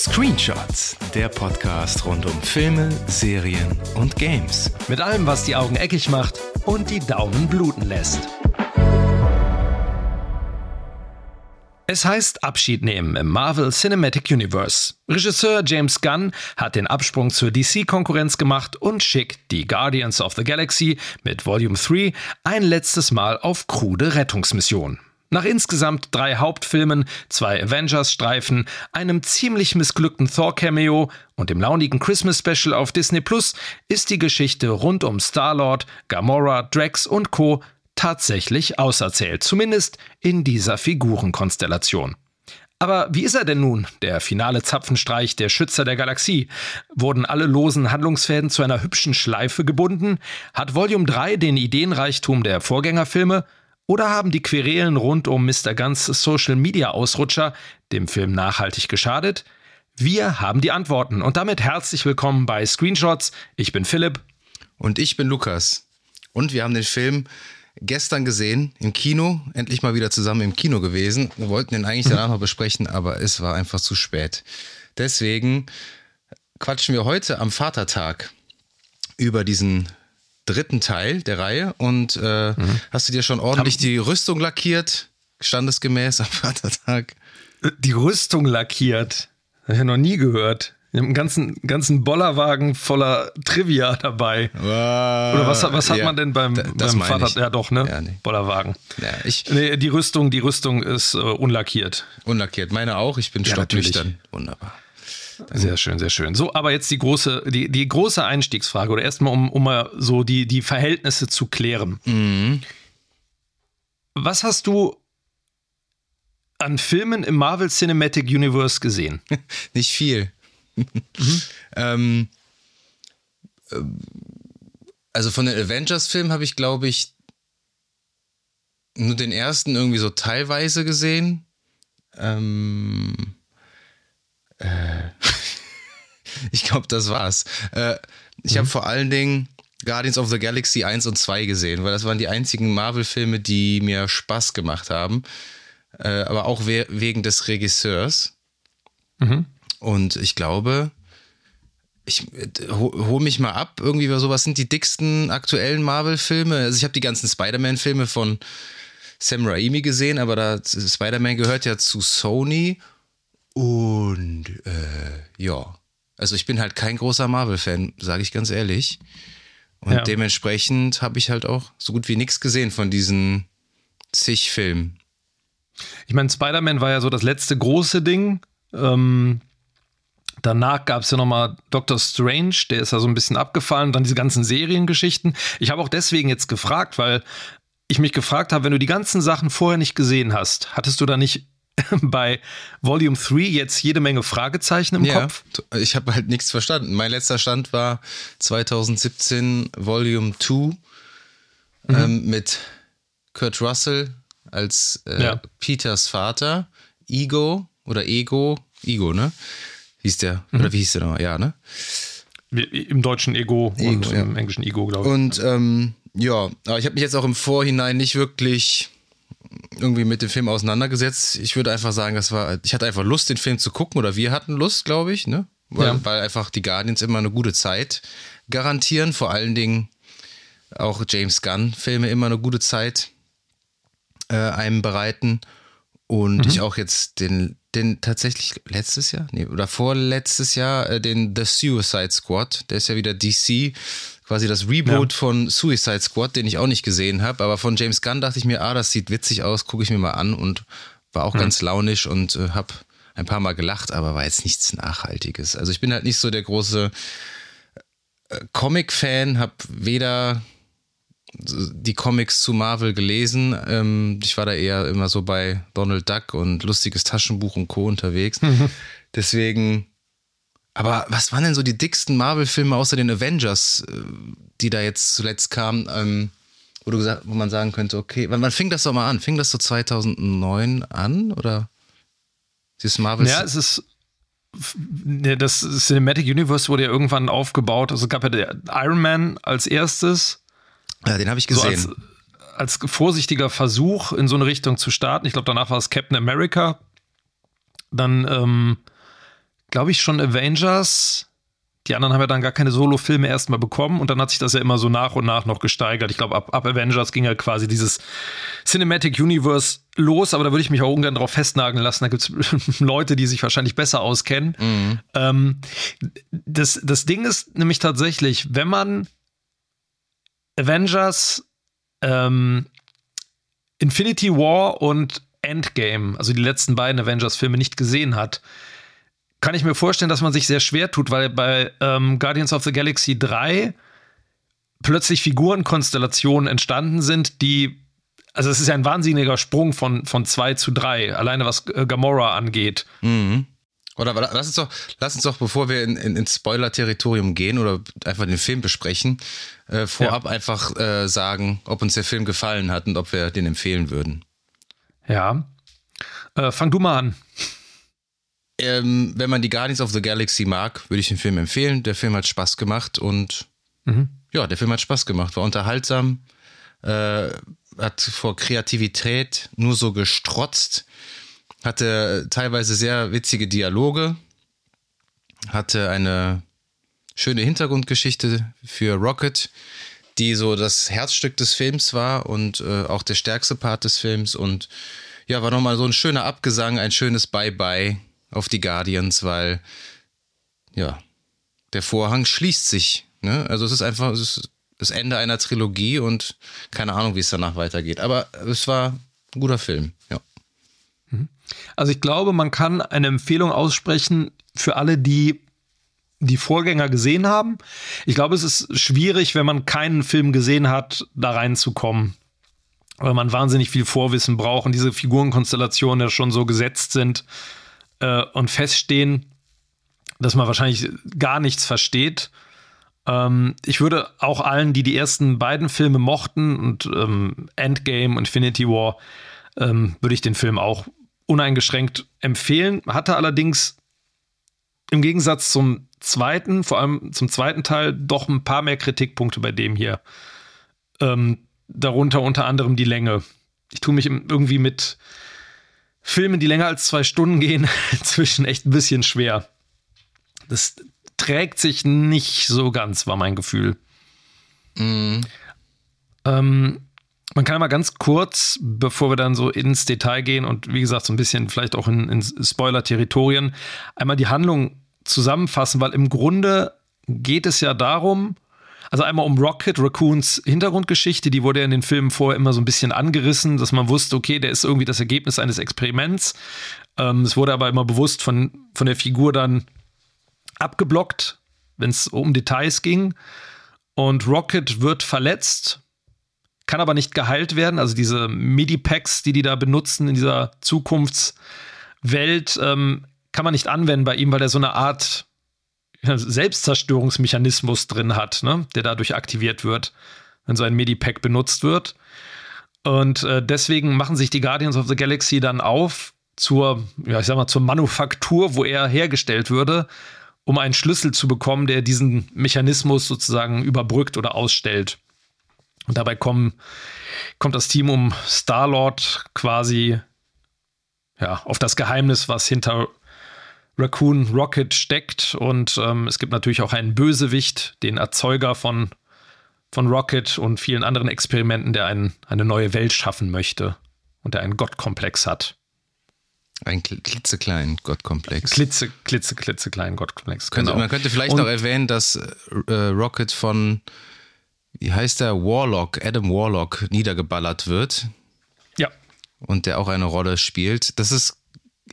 Screenshots, der Podcast rund um Filme, Serien und Games. Mit allem, was die Augen eckig macht und die Daumen bluten lässt. Es heißt Abschied nehmen im Marvel Cinematic Universe. Regisseur James Gunn hat den Absprung zur DC-Konkurrenz gemacht und schickt die Guardians of the Galaxy mit Volume 3 ein letztes Mal auf krude Rettungsmission. Nach insgesamt drei Hauptfilmen, zwei Avengers-Streifen, einem ziemlich missglückten Thor-Cameo und dem launigen Christmas-Special auf Disney Plus ist die Geschichte rund um Star-Lord, Gamora, Drax und Co. tatsächlich auserzählt, zumindest in dieser Figurenkonstellation. Aber wie ist er denn nun, der finale Zapfenstreich der Schützer der Galaxie? Wurden alle losen Handlungsfäden zu einer hübschen Schleife gebunden? Hat Volume 3 den Ideenreichtum der Vorgängerfilme? Oder haben die Querelen rund um Mr. Guns Social Media Ausrutscher dem Film nachhaltig geschadet? Wir haben die Antworten und damit herzlich willkommen bei Screenshots. Ich bin Philipp. Und ich bin Lukas. Und wir haben den Film gestern gesehen im Kino, endlich mal wieder zusammen im Kino gewesen. Wir wollten den eigentlich danach noch besprechen, aber es war einfach zu spät. Deswegen quatschen wir heute am Vatertag über diesen dritten Teil der Reihe und äh, mhm. hast du dir schon ordentlich die Rüstung lackiert, standesgemäß am Vatertag? Die Rüstung lackiert? Habe ich ja noch nie gehört. Ich habe einen ganzen, ganzen Bollerwagen voller Trivia dabei. Uh, Oder was, was hat ja, man denn beim, beim Vater? Ja, doch, ne? Ja, nee. Bollerwagen. Ja, ich, nee, die Rüstung, die Rüstung ist äh, unlackiert. Unlackiert. Meine auch. Ich bin ja, stocknüchtern. Wunderbar. Sehr schön, sehr schön. So, aber jetzt die große, die, die große Einstiegsfrage oder erstmal, um, um mal so die, die Verhältnisse zu klären. Mhm. Was hast du an Filmen im Marvel Cinematic Universe gesehen? Nicht viel. mhm. ähm, äh, also von den Avengers-Filmen habe ich, glaube ich, nur den ersten irgendwie so teilweise gesehen. Ähm, äh, ich glaube, das war's. Äh, ich mhm. habe vor allen Dingen Guardians of the Galaxy 1 und 2 gesehen, weil das waren die einzigen Marvel-Filme, die mir Spaß gemacht haben. Äh, aber auch we wegen des Regisseurs. Mhm. Und ich glaube, ich hol, hol mich mal ab, irgendwie, sowas sind die dicksten aktuellen Marvel-Filme. Also ich habe die ganzen Spider-Man-Filme von Sam Raimi gesehen, aber da Spider-Man gehört ja zu Sony und äh, ja, also ich bin halt kein großer Marvel-Fan, sage ich ganz ehrlich. Und ja. dementsprechend habe ich halt auch so gut wie nichts gesehen von diesen zig Filmen. Ich meine, Spider-Man war ja so das letzte große Ding. Ähm, danach gab es ja nochmal Doctor Strange, der ist ja so ein bisschen abgefallen. Dann diese ganzen Seriengeschichten. Ich habe auch deswegen jetzt gefragt, weil ich mich gefragt habe, wenn du die ganzen Sachen vorher nicht gesehen hast, hattest du da nicht bei Volume 3 jetzt jede Menge Fragezeichen im ja, Kopf. Ich habe halt nichts verstanden. Mein letzter Stand war 2017 Volume 2 mhm. ähm, mit Kurt Russell als äh, ja. Peters Vater, Ego oder Ego, Ego, ne? Hieß der, mhm. oder wie hieß der nochmal? Ja, ne? Im deutschen Ego, Ego und ja. im englischen Ego, glaube ich. Und ähm, ja, aber ich habe mich jetzt auch im Vorhinein nicht wirklich irgendwie mit dem Film auseinandergesetzt. Ich würde einfach sagen, das war, ich hatte einfach Lust, den Film zu gucken oder wir hatten Lust, glaube ich, ne? Weil, ja. weil einfach die Guardians immer eine gute Zeit garantieren. Vor allen Dingen auch James Gunn-Filme immer eine gute Zeit äh, einem bereiten. Und mhm. ich auch jetzt den, den tatsächlich letztes Jahr, nee, oder vorletztes Jahr, äh, den The Suicide Squad, der ist ja wieder DC, quasi das Reboot ja. von Suicide Squad, den ich auch nicht gesehen habe. Aber von James Gunn dachte ich mir, ah, das sieht witzig aus, gucke ich mir mal an und war auch mhm. ganz launisch und äh, habe ein paar Mal gelacht, aber war jetzt nichts Nachhaltiges. Also ich bin halt nicht so der große äh, Comic-Fan, habe weder die Comics zu Marvel gelesen. Ähm, ich war da eher immer so bei Donald Duck und lustiges Taschenbuch und Co. unterwegs. Mhm. Deswegen aber was waren denn so die dicksten Marvel-Filme außer den Avengers, äh, die da jetzt zuletzt kamen, ähm, wo, du gesagt, wo man sagen könnte, okay, wann, wann fing das doch mal an? Fing das so 2009 an oder dieses Marvel? Ja, es ist das Cinematic Universe wurde ja irgendwann aufgebaut. Also gab ja der Iron Man als erstes. Ja, den habe ich gesehen. So als, als, vorsichtiger Versuch in so eine Richtung zu starten. Ich glaube, danach war es Captain America. Dann ähm, glaube ich, schon Avengers. Die anderen haben ja dann gar keine Solo-Filme erstmal bekommen und dann hat sich das ja immer so nach und nach noch gesteigert. Ich glaube, ab, ab Avengers ging ja quasi dieses Cinematic Universe los, aber da würde ich mich auch ungern drauf festnageln lassen. Da gibt es Leute, die sich wahrscheinlich besser auskennen. Mhm. Ähm, das, das Ding ist nämlich tatsächlich, wenn man Avengers, ähm, Infinity War und Endgame, also die letzten beiden Avengers-Filme, nicht gesehen hat, kann ich mir vorstellen, dass man sich sehr schwer tut, weil bei ähm, Guardians of the Galaxy 3 plötzlich Figurenkonstellationen entstanden sind, die, also es ist ja ein wahnsinniger Sprung von, von 2 zu 3, alleine was äh, Gamora angeht. Mhm. Oder lass uns doch, lass uns doch, bevor wir in, in, ins Spoiler-Territorium gehen oder einfach den Film besprechen, äh, vorab ja. einfach äh, sagen, ob uns der Film gefallen hat und ob wir den empfehlen würden. Ja. Äh, fang du mal an. Ähm, wenn man die Guardians of the Galaxy mag, würde ich den Film empfehlen. Der Film hat Spaß gemacht und mhm. ja, der Film hat Spaß gemacht, war unterhaltsam, äh, hat vor Kreativität nur so gestrotzt, hatte teilweise sehr witzige Dialoge, hatte eine schöne Hintergrundgeschichte für Rocket, die so das Herzstück des Films war und äh, auch der stärkste Part des Films und ja, war nochmal so ein schöner Abgesang, ein schönes Bye-bye auf die Guardians, weil ja, der Vorhang schließt sich. Ne? Also es ist einfach es ist das Ende einer Trilogie und keine Ahnung, wie es danach weitergeht. Aber es war ein guter Film, ja. Mhm. Also ich glaube, man kann eine Empfehlung aussprechen für alle, die die Vorgänger gesehen haben. Ich glaube, es ist schwierig, wenn man keinen Film gesehen hat, da reinzukommen. Weil man wahnsinnig viel Vorwissen braucht und diese Figurenkonstellationen ja schon so gesetzt sind äh, und feststehen, dass man wahrscheinlich gar nichts versteht. Ähm, ich würde auch allen, die die ersten beiden Filme mochten und ähm, Endgame, Infinity War, ähm, würde ich den Film auch uneingeschränkt empfehlen. Hatte allerdings im Gegensatz zum zweiten, vor allem zum zweiten Teil, doch ein paar mehr Kritikpunkte bei dem hier. Ähm, darunter unter anderem die Länge. Ich tue mich irgendwie mit Filmen, die länger als zwei Stunden gehen, inzwischen echt ein bisschen schwer. Das trägt sich nicht so ganz, war mein Gefühl. Mm. Ähm, man kann mal ganz kurz, bevor wir dann so ins Detail gehen und wie gesagt, so ein bisschen vielleicht auch in, in Spoiler-Territorien, einmal die Handlung zusammenfassen, weil im Grunde geht es ja darum, also einmal um Rocket Raccoons Hintergrundgeschichte, die wurde ja in den Filmen vorher immer so ein bisschen angerissen, dass man wusste, okay, der ist irgendwie das Ergebnis eines Experiments. Ähm, es wurde aber immer bewusst von, von der Figur dann abgeblockt, wenn es um Details ging. Und Rocket wird verletzt, kann aber nicht geheilt werden. Also diese Medipacks, die die da benutzen in dieser Zukunftswelt, ähm, kann man nicht anwenden bei ihm, weil er so eine Art Selbstzerstörungsmechanismus drin hat, ne? der dadurch aktiviert wird, wenn so ein Medipack benutzt wird. Und äh, deswegen machen sich die Guardians of the Galaxy dann auf zur, ja, ich sag mal, zur Manufaktur, wo er hergestellt würde, um einen Schlüssel zu bekommen, der diesen Mechanismus sozusagen überbrückt oder ausstellt. Und dabei kommen, kommt das Team um Star-Lord quasi ja, auf das Geheimnis, was hinter Raccoon Rocket steckt. Und ähm, es gibt natürlich auch einen Bösewicht, den Erzeuger von, von Rocket und vielen anderen Experimenten, der ein, eine neue Welt schaffen möchte und der einen Gottkomplex hat. Ein klitzekleinen Gottkomplex. Klitze, klitze, klitzekleinen Gottkomplex. Genau. man könnte vielleicht und, noch erwähnen, dass äh, Rocket von, wie heißt der, Warlock, Adam Warlock, niedergeballert wird. Ja. Und der auch eine Rolle spielt. Das ist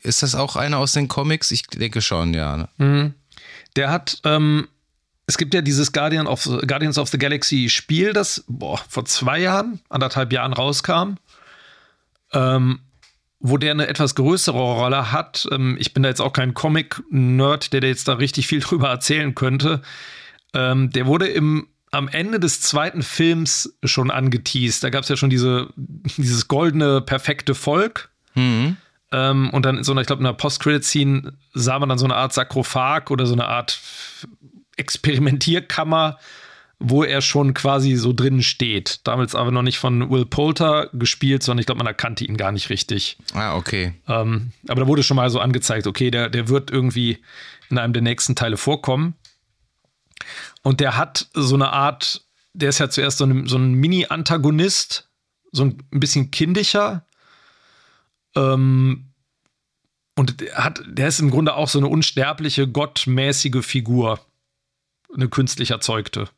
ist das auch einer aus den Comics? Ich denke schon, ja. Ne? Mhm. Der hat, ähm, es gibt ja dieses Guardian of, Guardians of the Galaxy Spiel, das boah, vor zwei Jahren, anderthalb Jahren rauskam, ähm, wo der eine etwas größere Rolle hat. Ähm, ich bin da jetzt auch kein Comic-Nerd, der jetzt da richtig viel drüber erzählen könnte. Ähm, der wurde im am Ende des zweiten Films schon angeteased. Da gab es ja schon diese, dieses goldene, perfekte Volk. Mhm. Ähm, und dann in so einer, ich glaube, in einer Post-Credit-Scene sah man dann so eine Art Sarkophag oder so eine Art Experimentierkammer wo er schon quasi so drin steht. Damals aber noch nicht von Will Poulter gespielt, sondern ich glaube, man erkannte ihn gar nicht richtig. Ah, okay. Ähm, aber da wurde schon mal so angezeigt, okay, der, der wird irgendwie in einem der nächsten Teile vorkommen. Und der hat so eine Art, der ist ja zuerst so ein, so ein Mini-Antagonist, so ein bisschen kindlicher. Ähm, und der, hat, der ist im Grunde auch so eine unsterbliche, gottmäßige Figur. Eine künstlich erzeugte.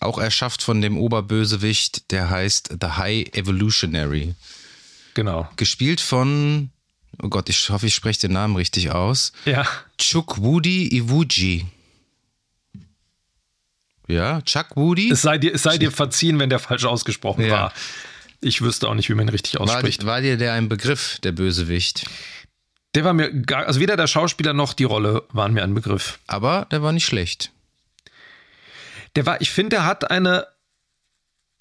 Auch erschafft von dem Oberbösewicht, der heißt The High Evolutionary. Genau. Gespielt von, oh Gott, ich hoffe, ich spreche den Namen richtig aus. Ja. Chukwudi Iwuji. Ja, Chuck Woody. Es sei dir, es sei dir verziehen, wenn der falsch ausgesprochen ja. war. Ich wüsste auch nicht, wie man ihn richtig ausspricht. War, war dir der ein Begriff, der Bösewicht? Der war mir gar, also weder der Schauspieler noch die Rolle waren mir ein Begriff. Aber der war nicht schlecht. Der war, ich finde, der hat eine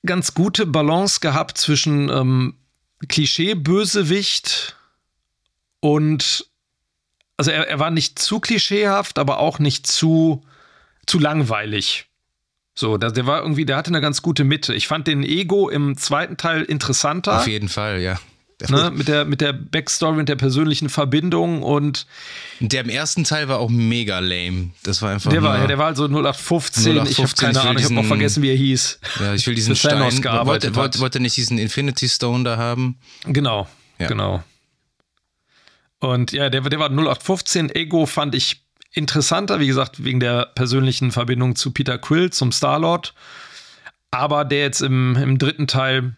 ganz gute Balance gehabt zwischen ähm, Klischee-Bösewicht und also er, er war nicht zu klischeehaft, aber auch nicht zu, zu langweilig. So, der, der war irgendwie, der hatte eine ganz gute Mitte. Ich fand den Ego im zweiten Teil interessanter. Auf jeden Fall, ja. Ne, mit, der, mit der Backstory und der persönlichen Verbindung und. Der im ersten Teil war auch mega lame. Das war einfach. Der war, ja, der war also 0815. 0815 ich habe keine Ahnung, ich habe auch vergessen, wie er hieß. Ja, ich will diesen Stein. Wollte, wollte, wollte nicht diesen Infinity Stone da haben. Genau, ja. genau. Und ja, der, der war 0815. Ego fand ich interessanter, wie gesagt, wegen der persönlichen Verbindung zu Peter Quill, zum Star-Lord. Aber der jetzt im, im dritten Teil,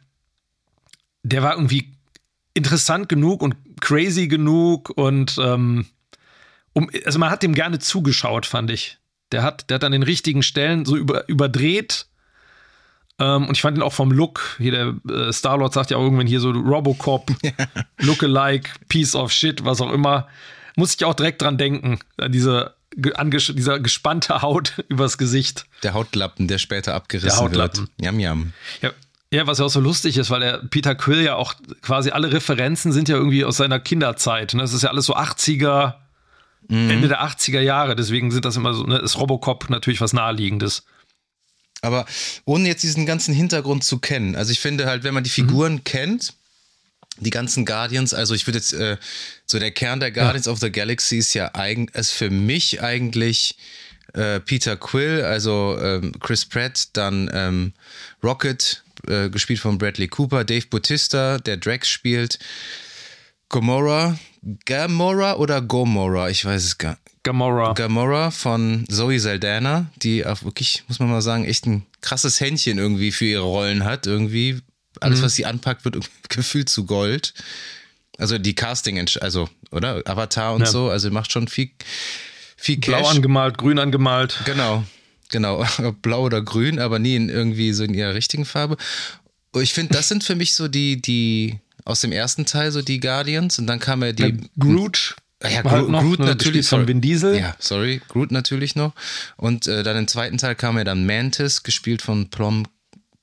der war irgendwie interessant genug und crazy genug und ähm, um, also man hat dem gerne zugeschaut, fand ich. Der hat, der hat an den richtigen Stellen so über, überdreht. Ähm, und ich fand ihn auch vom Look, hier der äh, Star-Lord sagt ja auch irgendwann hier so Robocop, Lookalike, Piece of Shit, was auch immer muss ich auch direkt dran denken, an diese an dieser gespannte Haut übers Gesicht. Der Hautlappen, der später abgerissen der Hautlappen. wird. Yam, yam. Ja, ja, was ja auch so lustig ist, weil der Peter Quill ja auch quasi alle Referenzen sind ja irgendwie aus seiner Kinderzeit. Ne? Das ist ja alles so 80er, mhm. Ende der 80er Jahre. Deswegen sind das immer so, ne, ist Robocop natürlich was Naheliegendes. Aber ohne jetzt diesen ganzen Hintergrund zu kennen. Also ich finde halt, wenn man die Figuren mhm. kennt, die ganzen Guardians, also ich würde jetzt, äh, so der Kern der Guardians ja. of the Galaxy ist ja eigentlich, ist für mich eigentlich äh, Peter Quill, also ähm, Chris Pratt, dann ähm, Rocket, äh, gespielt von Bradley Cooper, Dave Bautista, der Drax spielt, Gomorra, Gamora oder Gomorra, ich weiß es gar nicht. Gamora. Gamora von Zoe Saldana, die auch wirklich, muss man mal sagen, echt ein krasses Händchen irgendwie für ihre Rollen hat. Irgendwie alles, mhm. was sie anpackt, wird gefühlt zu Gold. Also die Casting, also, oder? Avatar und ja. so, also macht schon viel, viel Cash. Blau angemalt, grün angemalt. Genau, genau. Blau oder grün, aber nie in irgendwie so in ihrer richtigen Farbe. Ich finde, das sind für mich so die, die aus dem ersten Teil so die Guardians und dann kam ja die. Ja, Groot. Ja, Groot, noch, Groot natürlich von Vin Diesel. Ja, sorry, Groot natürlich noch. Und äh, dann im zweiten Teil kam ja dann Mantis, gespielt von Plom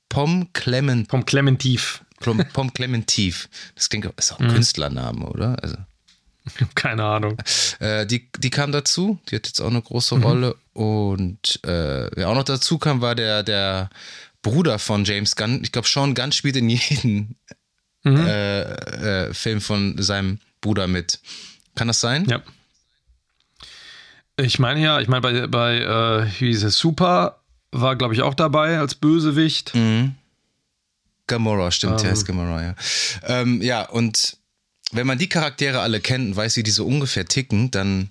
Pom Clement. Pom Clementiv. Pom, Pom Clementiv. Das klingt ist auch ein mhm. Künstlername, oder? Also. Keine Ahnung. Äh, die, die kam dazu, die hat jetzt auch eine große mhm. Rolle. Und äh, wer auch noch dazu kam, war der, der Bruder von James Gunn. Ich glaube, Sean Gunn spielt in jedem mhm. äh, äh, Film von seinem Bruder mit. Kann das sein? Ja. Ich meine ja, ich meine bei, bei äh, wie hieß es, Super war, glaube ich, auch dabei als Bösewicht. Mhm. Gamora, stimmt, ähm. ja, ist Gamora, ja. Ähm, ja, und wenn man die Charaktere alle kennt und weiß, wie die so ungefähr ticken, dann,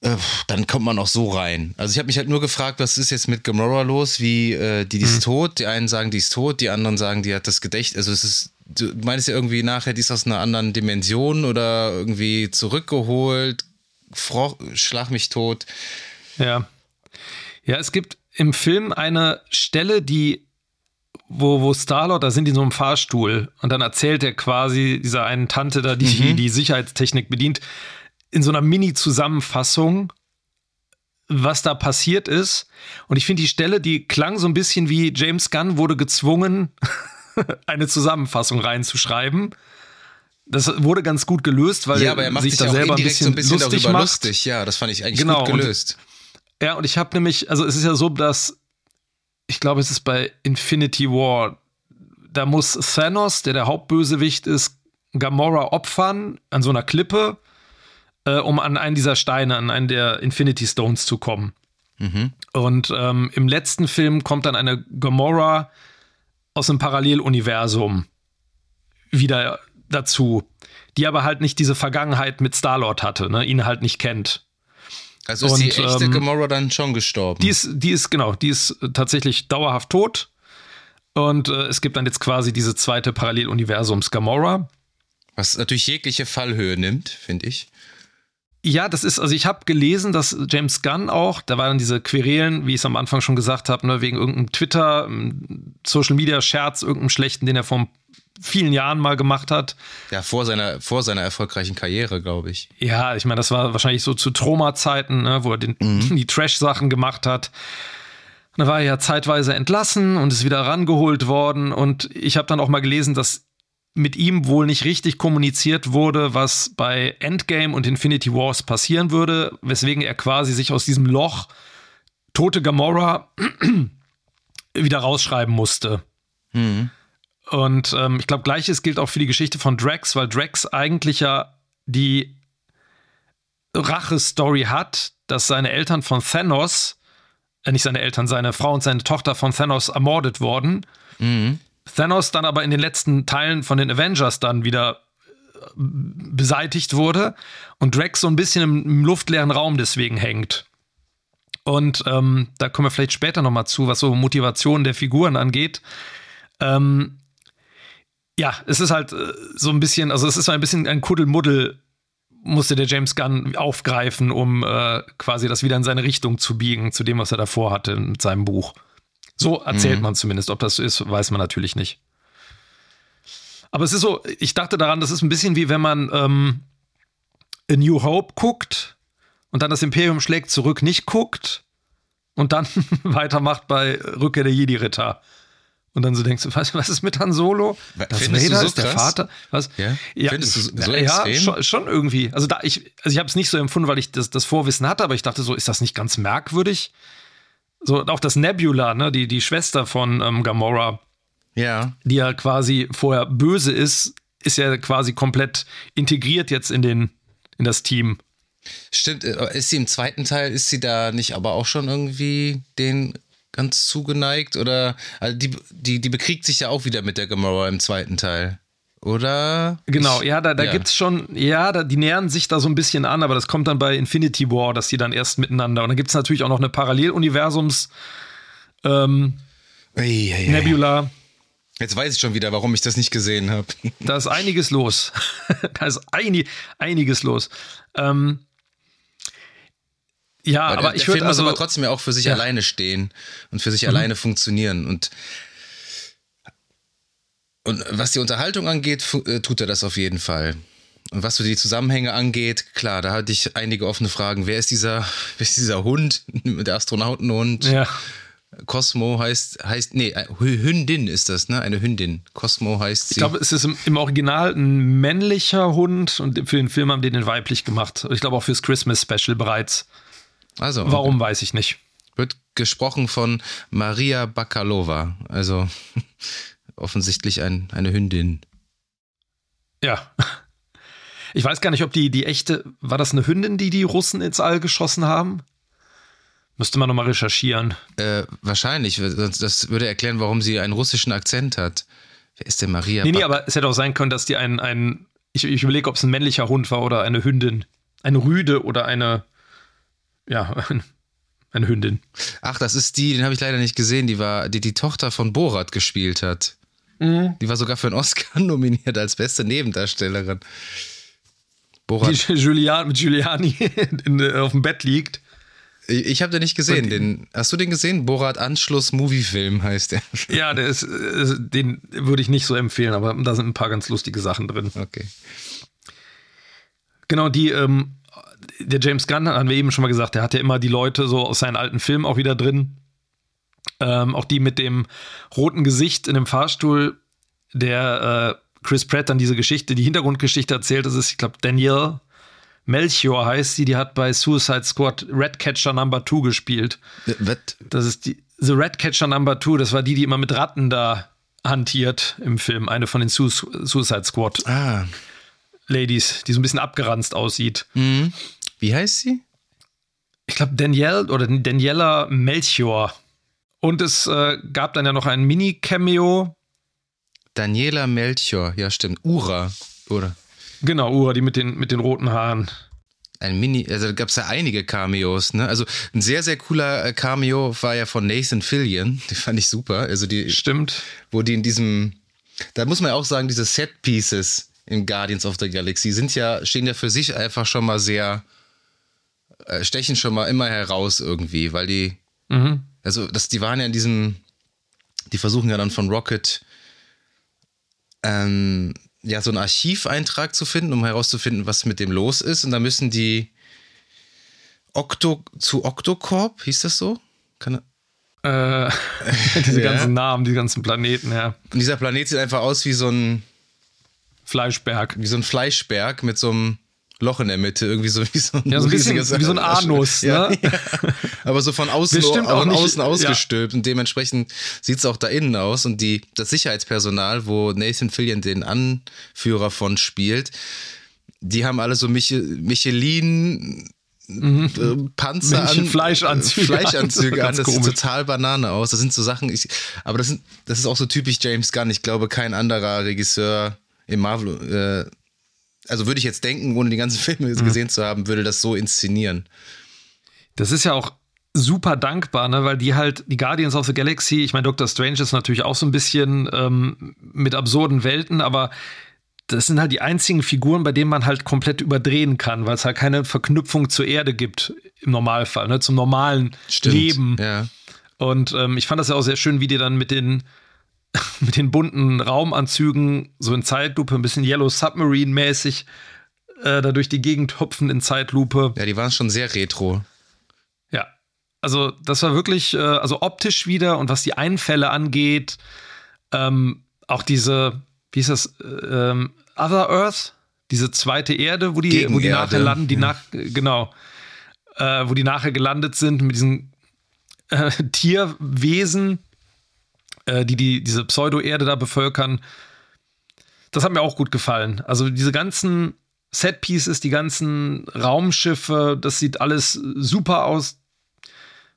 äh, dann kommt man auch so rein. Also ich habe mich halt nur gefragt, was ist jetzt mit Gamora los? Wie, äh, die, die ist mhm. tot, die einen sagen, die ist tot, die anderen sagen, die hat das Gedächtnis. Also es ist, du meinst ja irgendwie nachher, die ist aus einer anderen Dimension oder irgendwie zurückgeholt, Froch, schlag mich tot. Ja. Ja, es gibt im Film eine Stelle, die, wo, wo Starlord, da sind die in so einem Fahrstuhl und dann erzählt er quasi dieser einen Tante da, die mhm. die Sicherheitstechnik bedient, in so einer Mini-Zusammenfassung, was da passiert ist. Und ich finde die Stelle, die klang so ein bisschen wie James Gunn wurde gezwungen, eine Zusammenfassung reinzuschreiben. Das wurde ganz gut gelöst, weil ja, aber er macht sich da selber ein bisschen, so ein bisschen lustig macht. lustig. Ja, das fand ich eigentlich genau, gut gelöst. Ja, und ich habe nämlich, also es ist ja so, dass ich glaube, es ist bei Infinity War. Da muss Thanos, der der Hauptbösewicht ist, Gamora opfern an so einer Klippe, äh, um an einen dieser Steine, an einen der Infinity Stones zu kommen. Mhm. Und ähm, im letzten Film kommt dann eine Gamora aus einem Paralleluniversum wieder dazu, die aber halt nicht diese Vergangenheit mit Star-Lord hatte, ne, ihn halt nicht kennt. Also ist und, die echte ähm, Gamora dann schon gestorben? Die ist, die ist, genau, die ist tatsächlich dauerhaft tot. Und äh, es gibt dann jetzt quasi diese zweite Paralleluniversums Gamora. Was natürlich jegliche Fallhöhe nimmt, finde ich. Ja, das ist, also ich habe gelesen, dass James Gunn auch, da waren diese Querelen, wie ich es am Anfang schon gesagt habe, ne, wegen irgendeinem Twitter, Social Media Scherz, irgendeinem schlechten, den er vor vielen Jahren mal gemacht hat. Ja, vor seiner, vor seiner erfolgreichen Karriere, glaube ich. Ja, ich meine, das war wahrscheinlich so zu Trauma-Zeiten, ne, wo er den, mhm. die Trash-Sachen gemacht hat. Und da war er ja zeitweise entlassen und ist wieder rangeholt worden. Und ich habe dann auch mal gelesen, dass mit ihm wohl nicht richtig kommuniziert wurde, was bei Endgame und Infinity Wars passieren würde, weswegen er quasi sich aus diesem Loch tote Gamora wieder rausschreiben musste. Mhm. Und ähm, ich glaube, gleiches gilt auch für die Geschichte von Drax, weil Drax eigentlich ja die Rache-Story hat, dass seine Eltern von Thanos, äh, nicht seine Eltern, seine Frau und seine Tochter von Thanos ermordet wurden. Mhm. Thanos dann aber in den letzten Teilen von den Avengers dann wieder äh, beseitigt wurde und Drax so ein bisschen im, im luftleeren Raum deswegen hängt. Und ähm, da kommen wir vielleicht später nochmal zu, was so Motivation der Figuren angeht. Ähm, ja, es ist halt äh, so ein bisschen, also es ist so ein bisschen ein Kuddelmuddel, musste der James Gunn aufgreifen, um äh, quasi das wieder in seine Richtung zu biegen, zu dem, was er davor hatte mit seinem Buch. So erzählt mhm. man zumindest. Ob das so ist, weiß man natürlich nicht. Aber es ist so, ich dachte daran, das ist ein bisschen wie wenn man ähm, A New Hope guckt und dann das Imperium schlägt zurück nicht guckt und dann weitermacht bei Rückkehr der Jedi-Ritter. Und dann so denkst du, was, was ist mit Han Solo? Das Findest Vader so ist der krass? Vater. Was? Ja? ja Findest du so ja, extrem? Schon, schon, irgendwie. Also da ich, also ich habe es nicht so empfunden, weil ich das, das Vorwissen hatte, aber ich dachte so, ist das nicht ganz merkwürdig? So, auch das Nebula, ne, die, die Schwester von ähm, Gamora, ja. die ja quasi vorher böse ist, ist ja quasi komplett integriert jetzt in den, in das Team. Stimmt, äh, ist sie im zweiten Teil, ist sie da nicht aber auch schon irgendwie den ganz zugeneigt? Oder also die, die, die bekriegt sich ja auch wieder mit der Gamora im zweiten Teil oder? Genau, ja, da, da ja. gibt es schon, ja, da, die nähern sich da so ein bisschen an, aber das kommt dann bei Infinity War, dass die dann erst miteinander. Und dann gibt es natürlich auch noch eine Paralleluniversums ähm, ei, ei, ei. Nebula. Jetzt weiß ich schon wieder, warum ich das nicht gesehen habe. Da ist einiges los. da ist einig, einiges los. Ähm, ja, aber, aber ich würde also, muss aber trotzdem ja auch für sich ja. alleine stehen und für sich mhm. alleine funktionieren. Und und was die Unterhaltung angeht, äh, tut er das auf jeden Fall. Und was so die Zusammenhänge angeht, klar, da hatte ich einige offene Fragen. Wer ist dieser, wer ist dieser Hund, der Astronautenhund? Ja. Cosmo heißt, heißt, nee, äh, Hündin ist das, ne? Eine Hündin. Cosmo heißt sie. Ich glaube, es ist im, im, Original ein männlicher Hund und für den Film haben die den weiblich gemacht. Ich glaube auch fürs Christmas Special bereits. Also. Warum, weiß ich nicht. Wird gesprochen von Maria Bakalova. Also offensichtlich ein, eine Hündin. Ja. Ich weiß gar nicht, ob die, die echte, war das eine Hündin, die die Russen ins All geschossen haben? Müsste man nochmal recherchieren. Äh, wahrscheinlich. Das würde erklären, warum sie einen russischen Akzent hat. Wer ist denn Maria? Nee, nee, aber es hätte auch sein können, dass die ein, ein ich, ich überlege, ob es ein männlicher Hund war oder eine Hündin. Eine Rüde oder eine, ja, eine Hündin. Ach, das ist die, den habe ich leider nicht gesehen, die war, die die Tochter von Borat gespielt hat. Mhm. Die war sogar für einen Oscar nominiert als beste Nebendarstellerin. Borat. Die Julian, mit Giuliani in, in, auf dem Bett liegt. Ich, ich habe den nicht gesehen. Den, hast du den gesehen? Borat Anschluss Moviefilm heißt der. Ja, der ist, äh, den würde ich nicht so empfehlen, aber da sind ein paar ganz lustige Sachen drin. Okay. Genau, die, ähm, der James Gunn, haben wir eben schon mal gesagt, der hat ja immer die Leute so aus seinen alten Filmen auch wieder drin. Ähm, auch die mit dem roten Gesicht in dem Fahrstuhl, der äh, Chris Pratt dann diese Geschichte, die Hintergrundgeschichte erzählt. Das ist, ich glaube, Danielle Melchior heißt sie, die hat bei Suicide Squad Redcatcher Number 2 gespielt. Was? Das ist die The Ratcatcher Number Two, das war die, die immer mit Ratten da hantiert im Film. Eine von den Su Suicide Squad Ah. Ladies, die so ein bisschen abgeranzt aussieht. Mhm. Wie heißt sie? Ich glaube, Danielle oder Daniela Melchior. Und es äh, gab dann ja noch ein Mini-Cameo. Daniela Melchior, ja stimmt. Ura, oder? Genau, Ura, die mit den, mit den roten Haaren. Ein Mini, also da gab es ja einige Cameos, ne? Also ein sehr, sehr cooler äh, Cameo war ja von Nathan Fillion. Die fand ich super. Also die, Stimmt. wo die in diesem, da muss man ja auch sagen, diese Set-Pieces in Guardians of the Galaxy sind ja, stehen ja für sich einfach schon mal sehr, äh, stechen schon mal immer heraus irgendwie, weil die, Mhm. also das, die waren ja in diesem, die versuchen ja dann von Rocket ähm, ja so einen Archiveintrag zu finden, um herauszufinden, was mit dem los ist. Und da müssen die Octo zu Octocorp, hieß das so? Kann, Äh, diese Ja. ganzen Namen, die ganzen Planeten, ja. und dieser Planet sieht einfach aus wie so ein, Fleischberg. wie so ein Fleischberg mit so einem Loch in der Mitte, irgendwie so wie so ein, Ja, so ein bisschen wie so ein Anus, ja, ne? ja. Aber so von außen, Bestimmt auch von nicht- außen ausgestülpt und dementsprechend sieht es auch da innen aus und die, das Sicherheitspersonal, wo Nathan Fillion den Anführer von spielt, die haben alle so Miche, Michelin äh, Panzer an, Fleischanzüge Fleischanzüge an. das sieht komisch. total Banane aus. Das sind so Sachen, ich, aber das, sind, das ist auch so typisch James Gunn. Ich glaube, kein anderer Regisseur im Marvel, äh, also würde ich jetzt denken, ohne die ganzen Filme Mhm. gesehen zu haben, würde das so inszenieren. Das ist ja auch super dankbar, ne? weil die halt, die Guardians of the Galaxy, ich meine, Doctor Strange ist natürlich auch so ein bisschen ähm, mit absurden Welten, aber das sind halt die einzigen Figuren, bei denen man halt komplett überdrehen kann, weil es halt keine Verknüpfung zur Erde gibt im Normalfall, ne? zum normalen Leben. Ja. Und ähm, ich fand das ja auch sehr schön, wie die dann mit den, mit den bunten Raumanzügen so in Zeitlupe, ein bisschen Yellow Submarine-mäßig, äh, da durch die Gegend hopfen in Zeitlupe. ja, die waren schon sehr retro. Ja, also das war wirklich, äh, also optisch wieder und was die Einfälle angeht, ähm, auch diese, wie ist das, äh, ähm, Other Earth, diese zweite Erde, wo die, wo die nachher landen, die ja. nach, genau, äh, wo die nachher gelandet sind mit diesen äh, Tierwesen, äh, die, die diese Pseudo-Erde da bevölkern. Das hat mir auch gut gefallen. Also diese ganzen Set-Pieces, die ganzen Raumschiffe, das sieht alles super aus.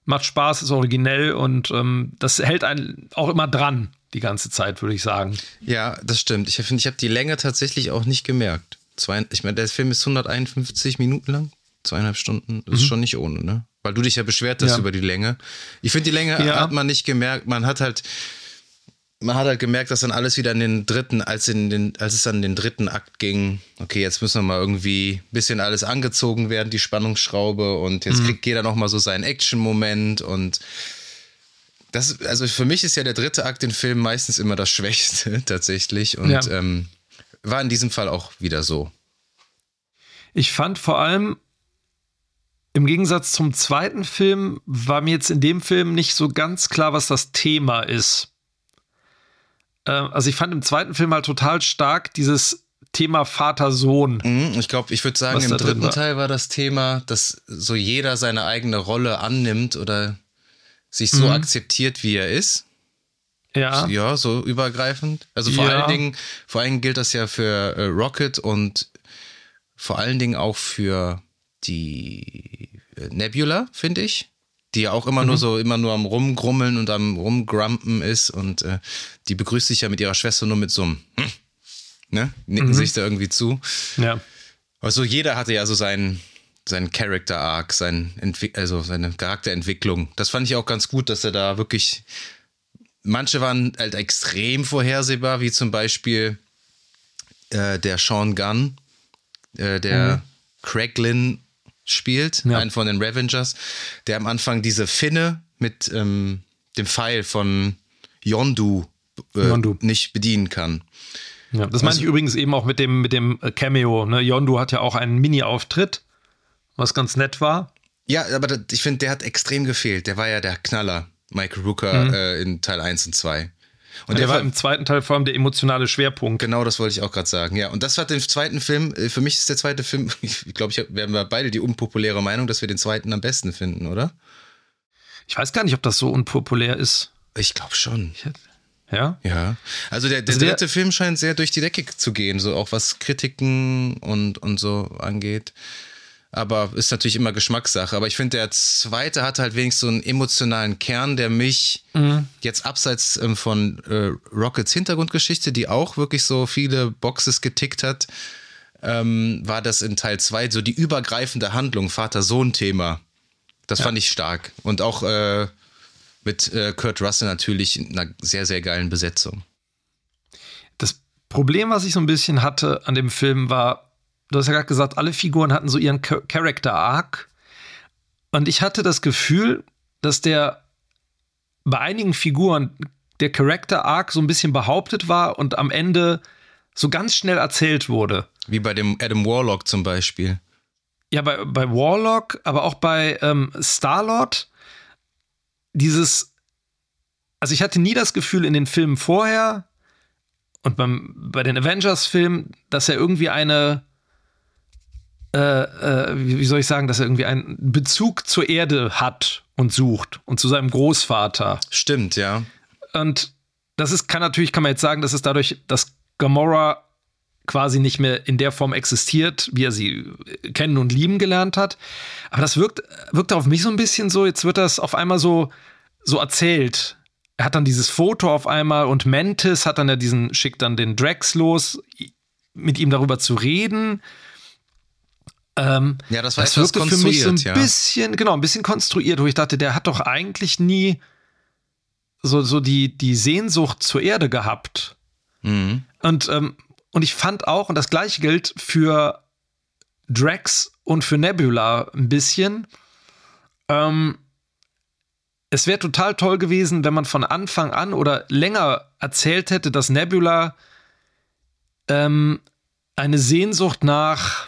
Macht Spaß, ist originell und ähm, das hält einen auch immer dran, die ganze Zeit, würde ich sagen. Ja, das stimmt. Ich finde, ich habe die Länge tatsächlich auch nicht gemerkt. Zwei, ich meine, der Film ist 151 Minuten lang, zweieinhalb Stunden. Das ist schon nicht ohne, ne? Weil du dich ja beschwert hast Mhm. Ja. über die Länge. Ich finde, die Länge Ja. hat man nicht gemerkt. Man hat halt, man hat halt gemerkt, dass dann alles wieder in den dritten, als, in den, als es dann in den dritten Akt ging, okay, jetzt müssen wir mal irgendwie ein bisschen alles angezogen werden, die Spannungsschraube, und Mhm. jetzt kriegt jeder nochmal so seinen Action-Moment und das, also für mich ist ja der dritte Akt in Filmen meistens immer das Schwächste tatsächlich und Ja. ähm, war in diesem Fall auch wieder so. Ich fand vor allem, im Gegensatz zum zweiten Film, war mir jetzt in dem Film nicht so ganz klar, was das Thema ist. Äh, also ich fand im zweiten Film halt total stark dieses Thema Vater-Sohn. Mhm, Ich glaube, ich würde sagen, im dritten war. Teil war das Thema, dass so jeder seine eigene Rolle annimmt oder sich so akzeptiert, wie er ist. Ja. Ja, so übergreifend. Also vor Ja. allen Dingen, vor allen Dingen gilt das ja für äh, Rocket und vor allen Dingen auch für die äh, Nebula, finde ich. Die ja auch immer Mhm. nur so, immer nur am Rumgrummeln und am Rumgrumpen ist und äh, die begrüßt sich ja mit ihrer Schwester nur mit so einem, hm, ne? Nicken Mhm. sich da irgendwie zu. ja. Also jeder hatte ja so seinen, seinen Character Arc, sein also seine Charakterentwicklung. Das fand ich auch ganz gut, dass er da wirklich. Manche waren halt extrem vorhersehbar, wie zum Beispiel äh, der Sean Gunn, äh, der Craiglin spielt, Ja. einen von den Revengers, der am Anfang diese Finne mit ähm, dem Pfeil von Yondu, äh, Yondu. nicht bedienen kann. Ja, das meine ich übrigens eben auch mit dem, mit dem äh, Cameo. Ne? Yondu hat ja auch einen Mini-Auftritt, was ganz nett war. Ja, aber das, ich finde, der hat extrem gefehlt. Der war ja der Knaller, Michael Rooker, äh, in Teil 1 und 2. Und Der der war im zweiten Teil vor allem der emotionale Schwerpunkt. genau das wollte ich auch gerade sagen. Ja, und das hat den zweiten Film, äh, für mich ist der zweite Film, ich glaube, ich wir haben beide die unpopuläre Meinung, dass wir den zweiten am besten finden, oder? Ich weiß gar nicht, ob das so unpopulär ist. Ich glaube schon. Ja? Ja. Also der, der Also der- dritte Film scheint sehr durch die Decke zu gehen, so auch was Kritiken und, und so angeht. Aber ist natürlich immer Geschmackssache. Aber ich finde, der zweite hat halt wenigstens so einen emotionalen Kern, der mich jetzt abseits ähm, von äh, Rockets Hintergrundgeschichte, die auch wirklich so viele Boxes getickt hat, ähm, war das in Teil 2 so die übergreifende Handlung, Vater-Sohn-Thema. Das fand ich stark. Und auch äh, mit äh, Kurt Russell natürlich in einer sehr, sehr geilen Besetzung. Das Problem, was ich so ein bisschen hatte an dem Film, war, du hast ja gerade gesagt, alle Figuren hatten so ihren Cha- Character Arc. Und ich hatte das Gefühl, dass der bei einigen Figuren der Character Arc so ein bisschen behauptet war und am Ende so ganz schnell erzählt wurde. Wie bei dem Adam Warlock zum Beispiel. Ja, bei, bei Warlock, aber auch bei ähm, Star-Lord, dieses, also ich hatte nie das Gefühl in den Filmen vorher und beim, bei den Avengers-Filmen, dass er irgendwie eine, äh, äh, wie wie soll ich sagen, dass er irgendwie einen Bezug zur Erde hat und sucht und zu seinem Großvater. Stimmt, ja. Und das ist, kann natürlich, kann man jetzt sagen, das ist dadurch, dass Gamora quasi nicht mehr in der Form existiert, wie er sie kennen und lieben gelernt hat. Aber das wirkt, wirkt auf mich so ein bisschen so, jetzt wird das auf einmal so, so erzählt. Er hat dann dieses Foto auf einmal und Mantis hat dann ja diesen, schickt dann den Drax los, mit ihm darüber zu reden. Ähm, Ja, das war das etwas wirkte für mich so ein ja. bisschen, genau, ein bisschen konstruiert, wo ich dachte, der hat doch eigentlich nie so, so die, die Sehnsucht zur Erde gehabt. Mhm. Und, ähm, und ich fand auch, und das gleiche gilt für Drax und für Nebula ein bisschen, ähm, es wäre total toll gewesen, wenn man von Anfang an oder länger erzählt hätte, dass Nebula ähm, eine Sehnsucht nach,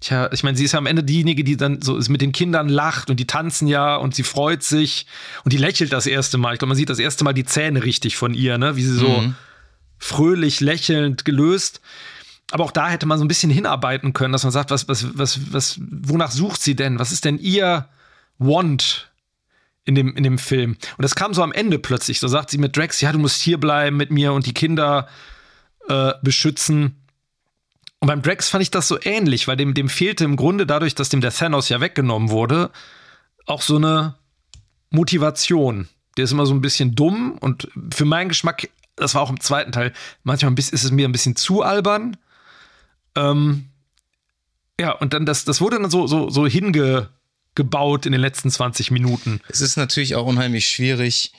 tja, ich meine, sie ist ja am Ende diejenige, die dann so ist mit den Kindern lacht und die tanzen ja und sie freut sich und die lächelt das erste Mal. Ich glaube, man sieht das erste Mal die Zähne richtig von ihr, ne? wie sie so Mhm. fröhlich, lächelnd gelöst. Aber auch da hätte man so ein bisschen hinarbeiten können, dass man sagt, was, was, was, was, wonach sucht sie denn? Was ist denn ihr Want in dem, in dem Film? Und das kam so am Ende plötzlich. So sagt sie mit Drax, ja, du musst hier bleiben mit mir und die Kinder äh, beschützen. Und beim Drax fand ich das so ähnlich, weil dem, dem fehlte im Grunde dadurch, dass dem der Thanos ja weggenommen wurde, auch so eine Motivation. Der ist immer so ein bisschen dumm und für meinen Geschmack, das war auch im zweiten Teil, manchmal ist es mir ein bisschen zu albern. Ähm, ja, und dann das, das wurde dann so, so, so hingebaut in den letzten 20 Minuten. Es ist natürlich auch unheimlich schwierig.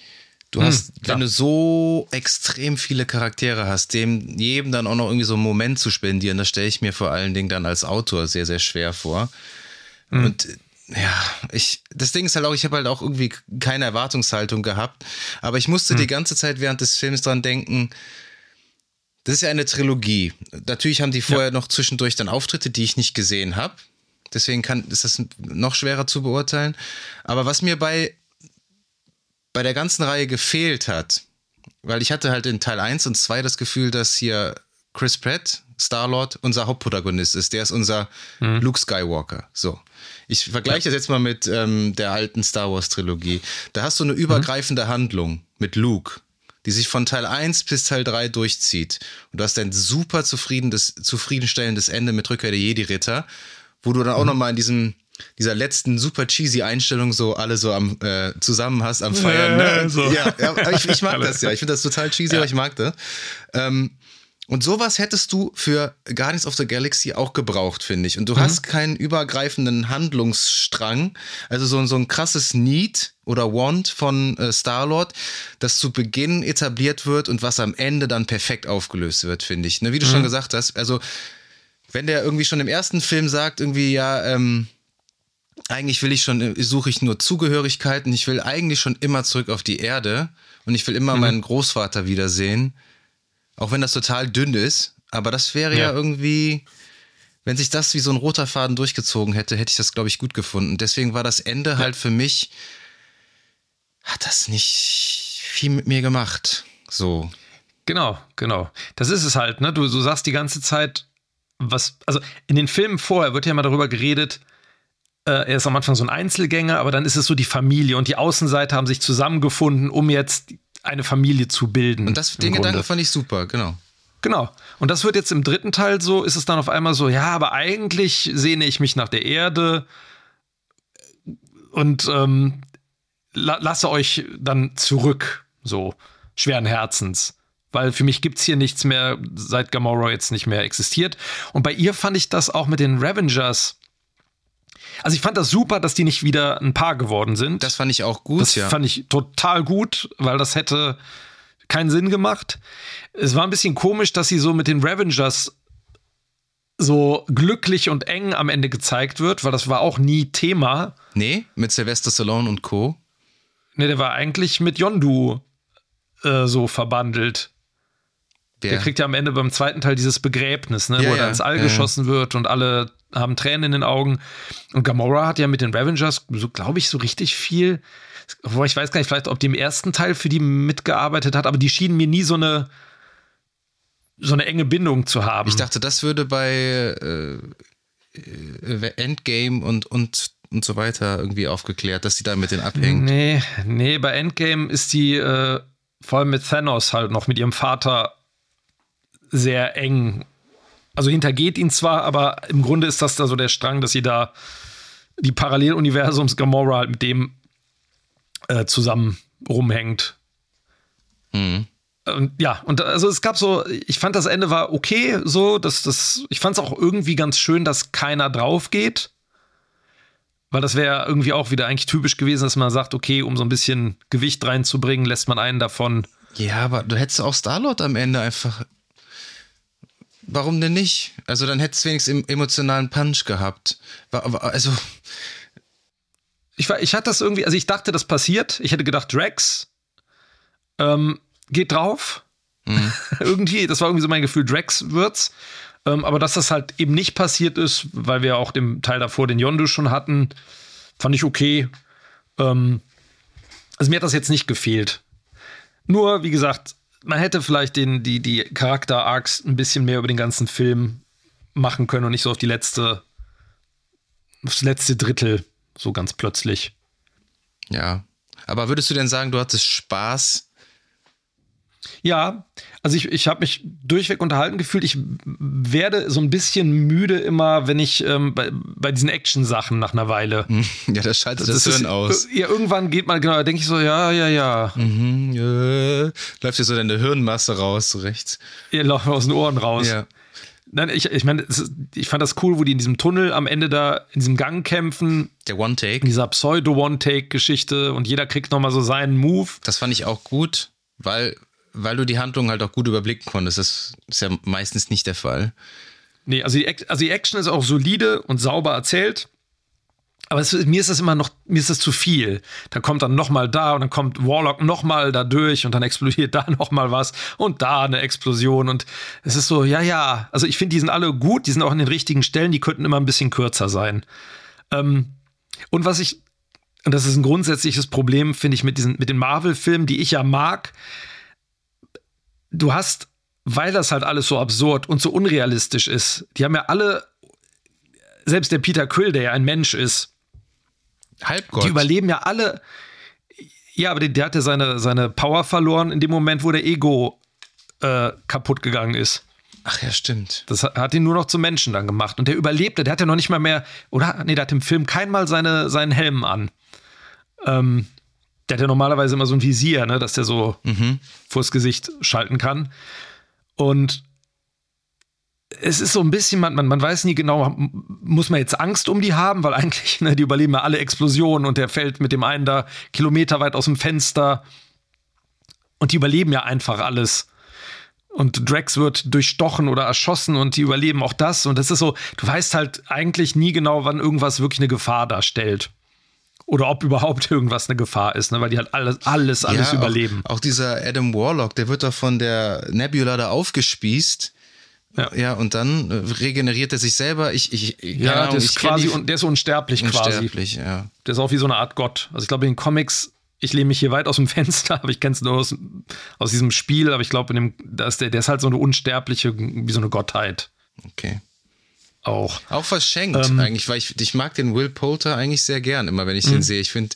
Du hast, klar. wenn du so extrem viele Charaktere hast, dem jedem dann auch noch irgendwie so einen Moment zu spendieren, das stelle ich mir vor allen Dingen dann als Autor sehr, sehr schwer vor. Und äh, ja, ich, das Ding ist halt auch, ich habe halt auch irgendwie keine Erwartungshaltung gehabt, aber ich musste die ganze Zeit während des Films dran denken, das ist ja eine Trilogie. Natürlich haben die vorher noch zwischendurch dann Auftritte, die ich nicht gesehen habe. Deswegen kann, ist das noch schwerer zu beurteilen. Aber was mir bei, bei der ganzen Reihe gefehlt hat, weil ich hatte halt in Teil 1 und 2 das Gefühl, dass hier Chris Pratt, Star-Lord, unser Hauptprotagonist ist. Der ist unser Luke Skywalker. So. Ich vergleiche das jetzt mal mit ähm, der alten Star Wars-Trilogie. Da hast du eine übergreifende Handlung mit Luke, die sich von Teil 1 bis Teil 3 durchzieht. Und du hast ein super zufriedenes, zufriedenstellendes Ende mit Rückkehr der Jedi-Ritter, wo du dann auch noch mal in diesem dieser letzten super cheesy Einstellung so alle so am äh, zusammen hast am Feiern. Ja, ne? so. ja, ja ich, ich mag das ja. Ich finde das total cheesy, aber ich mag das. Ähm, und sowas hättest du für Guardians of the Galaxy auch gebraucht, finde ich. Und du hast keinen übergreifenden Handlungsstrang, also so, so ein krasses Need oder Want von äh, Star-Lord, das zu Beginn etabliert wird und was am Ende dann perfekt aufgelöst wird, finde ich. Ne? Wie du schon gesagt hast, also wenn der irgendwie schon im ersten Film sagt, irgendwie, ja, ähm, eigentlich will ich schon, äh, suche ich nur Zugehörigkeiten, ich will eigentlich schon immer zurück auf die Erde und ich will immer meinen Großvater wiedersehen. Auch wenn das total dünn ist, aber das wäre ja, Ja. irgendwie, wenn sich das wie so ein roter Faden durchgezogen hätte, hätte ich das, glaube ich, gut gefunden. Deswegen war das Ende halt für mich, hat das nicht viel mit mir gemacht. So. Genau, genau. Das ist es halt, ne? Du, du sagst die ganze Zeit, was, also in den Filmen vorher wird ja mal darüber geredet, er ist am Anfang so ein Einzelgänger, aber dann ist es so die Familie und die Außenseiter haben sich zusammengefunden, um jetzt eine Familie zu bilden. Und das, den Gedanken fand ich super, genau. Genau. Und das wird jetzt im dritten Teil so, ist es dann auf einmal so, ja, aber eigentlich sehne ich mich nach der Erde und ähm, la lasse euch dann zurück, so schweren Herzens. Weil für mich gibt es hier nichts mehr, seit Gamora jetzt nicht mehr existiert. Und bei ihr fand ich das auch mit den Revengers. Also ich fand das super, dass die nicht wieder ein Paar geworden sind. Das fand ich auch gut, das ja. fand ich total gut, weil das hätte keinen Sinn gemacht. Es war ein bisschen komisch, dass sie so mit den Revengers so glücklich und eng am Ende gezeigt wird, weil das war auch nie Thema. Nee, mit Sylvester Stallone und Co. Nee, der war eigentlich mit Yondu äh, so verbandelt. Wer? Der kriegt ja am Ende beim zweiten Teil dieses Begräbnis, ne, ja, wo er ja, ins All ja, geschossen wird und alle haben Tränen in den Augen. Und Gamora hat ja mit den Revengers, so glaube ich, so richtig viel obwohl ich weiß gar nicht, vielleicht, ob die im ersten Teil für die mitgearbeitet hat, aber die schienen mir nie so eine so eine enge Bindung zu haben. Ich dachte, das würde bei äh, äh, Endgame und, und, und so weiter irgendwie aufgeklärt, dass sie da mit denen abhängt. Nee, nee, bei Endgame ist die äh, vor allem mit Thanos halt noch mit ihrem Vater sehr eng. Also hintergeht ihn zwar, aber im Grunde ist das da so der Strang, dass sie da die Paralleluniversums Gamora halt mit dem äh, zusammen rumhängt. Mhm. Und ja, und also es gab so, ich fand das Ende war okay, so, dass das, ich fand es auch irgendwie ganz schön, dass keiner drauf geht. Weil das wäre irgendwie auch wieder eigentlich typisch gewesen, dass man sagt, okay, um so ein bisschen Gewicht reinzubringen, lässt man einen davon. Ja, aber du hättest auch Starlord am Ende einfach. Warum denn nicht? Also dann hättest du wenigstens emotionalen Punch gehabt. Also ich, war, ich hatte das irgendwie, also ich dachte, das passiert. Ich hätte gedacht, Drax ähm, geht drauf. Mhm. irgendwie, das war irgendwie so mein Gefühl, Drax wird's. Ähm, aber dass das halt eben nicht passiert ist, weil wir auch dem Teil davor den Yondu schon hatten, fand ich okay. Ähm, also mir hat das jetzt nicht gefehlt. Nur, wie gesagt, man hätte vielleicht den, die, die Charakter-Arcs ein bisschen mehr über den ganzen Film machen können und nicht so auf die letzte, aufs letzte Drittel so ganz plötzlich. Ja. Aber würdest du denn sagen, du hattest Spaß? Ja, also ich, ich habe mich durchweg unterhalten gefühlt. Ich werde so ein bisschen müde immer, wenn ich ähm, bei, bei diesen Action-Sachen nach einer Weile. Ja, das schaltet das, das Hirn aus. Ja, irgendwann geht man, genau, da denke ich so, ja, ja, ja. Mhm, ja. Läuft dir so deine Hirnmasse raus, so rechts. Ja, läuft aus den Ohren raus. Ja. Nein, ich, ich meine, ich fand das cool, wo die in diesem Tunnel am Ende da in diesem Gang kämpfen. Der One-Take. Dieser Pseudo-One-Take-Geschichte und jeder kriegt nochmal so seinen Move. Das fand ich auch gut, weil, weil du die Handlung halt auch gut überblicken konntest. Das ist ja meistens nicht der Fall. Nee, also die, also die Action ist auch solide und sauber erzählt. Aber es, mir ist das immer noch, mir ist das zu viel. Da kommt dann noch mal da und dann kommt Warlock noch mal da durch und dann explodiert da noch mal was und da eine Explosion und es ist so, ja, ja. Also ich finde, die sind alle gut, die sind auch an den richtigen Stellen, die könnten immer ein bisschen kürzer sein. Ähm, und was ich, und das ist ein grundsätzliches Problem, finde ich, mit diesen, mit den Marvel-Filmen, die ich ja mag. Du hast, weil das halt alles so absurd und so unrealistisch ist, die haben ja alle selbst der Peter Quill, der ja ein Mensch ist, Halbgott. Die überleben ja alle. Ja, aber der, der hat ja seine, seine Power verloren in dem Moment, wo der Ego äh, kaputt gegangen ist. Ach ja, stimmt. Das hat, hat ihn nur noch zum Menschen dann gemacht. Und der überlebte, der hat ja noch nicht mal mehr, oder? Nee, der hat im Film keinmal seine, seinen Helm an. Ähm, der hat ja normalerweise immer so ein Visier, ne, dass der so mhm. vors Gesicht schalten kann. Und es ist so ein bisschen, man, man, man weiß nie genau, muss man jetzt Angst um die haben, weil eigentlich, ne, die überleben ja alle Explosionen und der fällt mit dem einen da kilometerweit aus dem Fenster. Und die überleben ja einfach alles. Und Drax wird durchstochen oder erschossen und die überleben auch das. Und das ist so, du weißt halt eigentlich nie genau, wann irgendwas wirklich eine Gefahr darstellt. Oder ob überhaupt irgendwas eine Gefahr ist, ne? weil die halt alles, alles, alles ja, überleben. Auch, auch dieser Adam Warlock, der wird doch von der Nebula da aufgespießt ja. ja, und dann äh, regeneriert er sich selber. Ich, ich, ja, Ahnung, der ist quasi, die, der ist unsterblich, unsterblich quasi. Ja. Der ist auch wie so eine Art Gott. Also ich glaube, in den Comics, ich lehne mich hier weit aus dem Fenster, aber ich kenne es nur aus, aus diesem Spiel, aber ich glaube, da ist der, der ist halt so eine unsterbliche, wie so eine Gottheit. Okay. Auch. Auch verschenkt ähm, eigentlich, weil ich, ich mag den Will Poulter eigentlich sehr gern, immer wenn ich den mhm. sehe. Ich finde,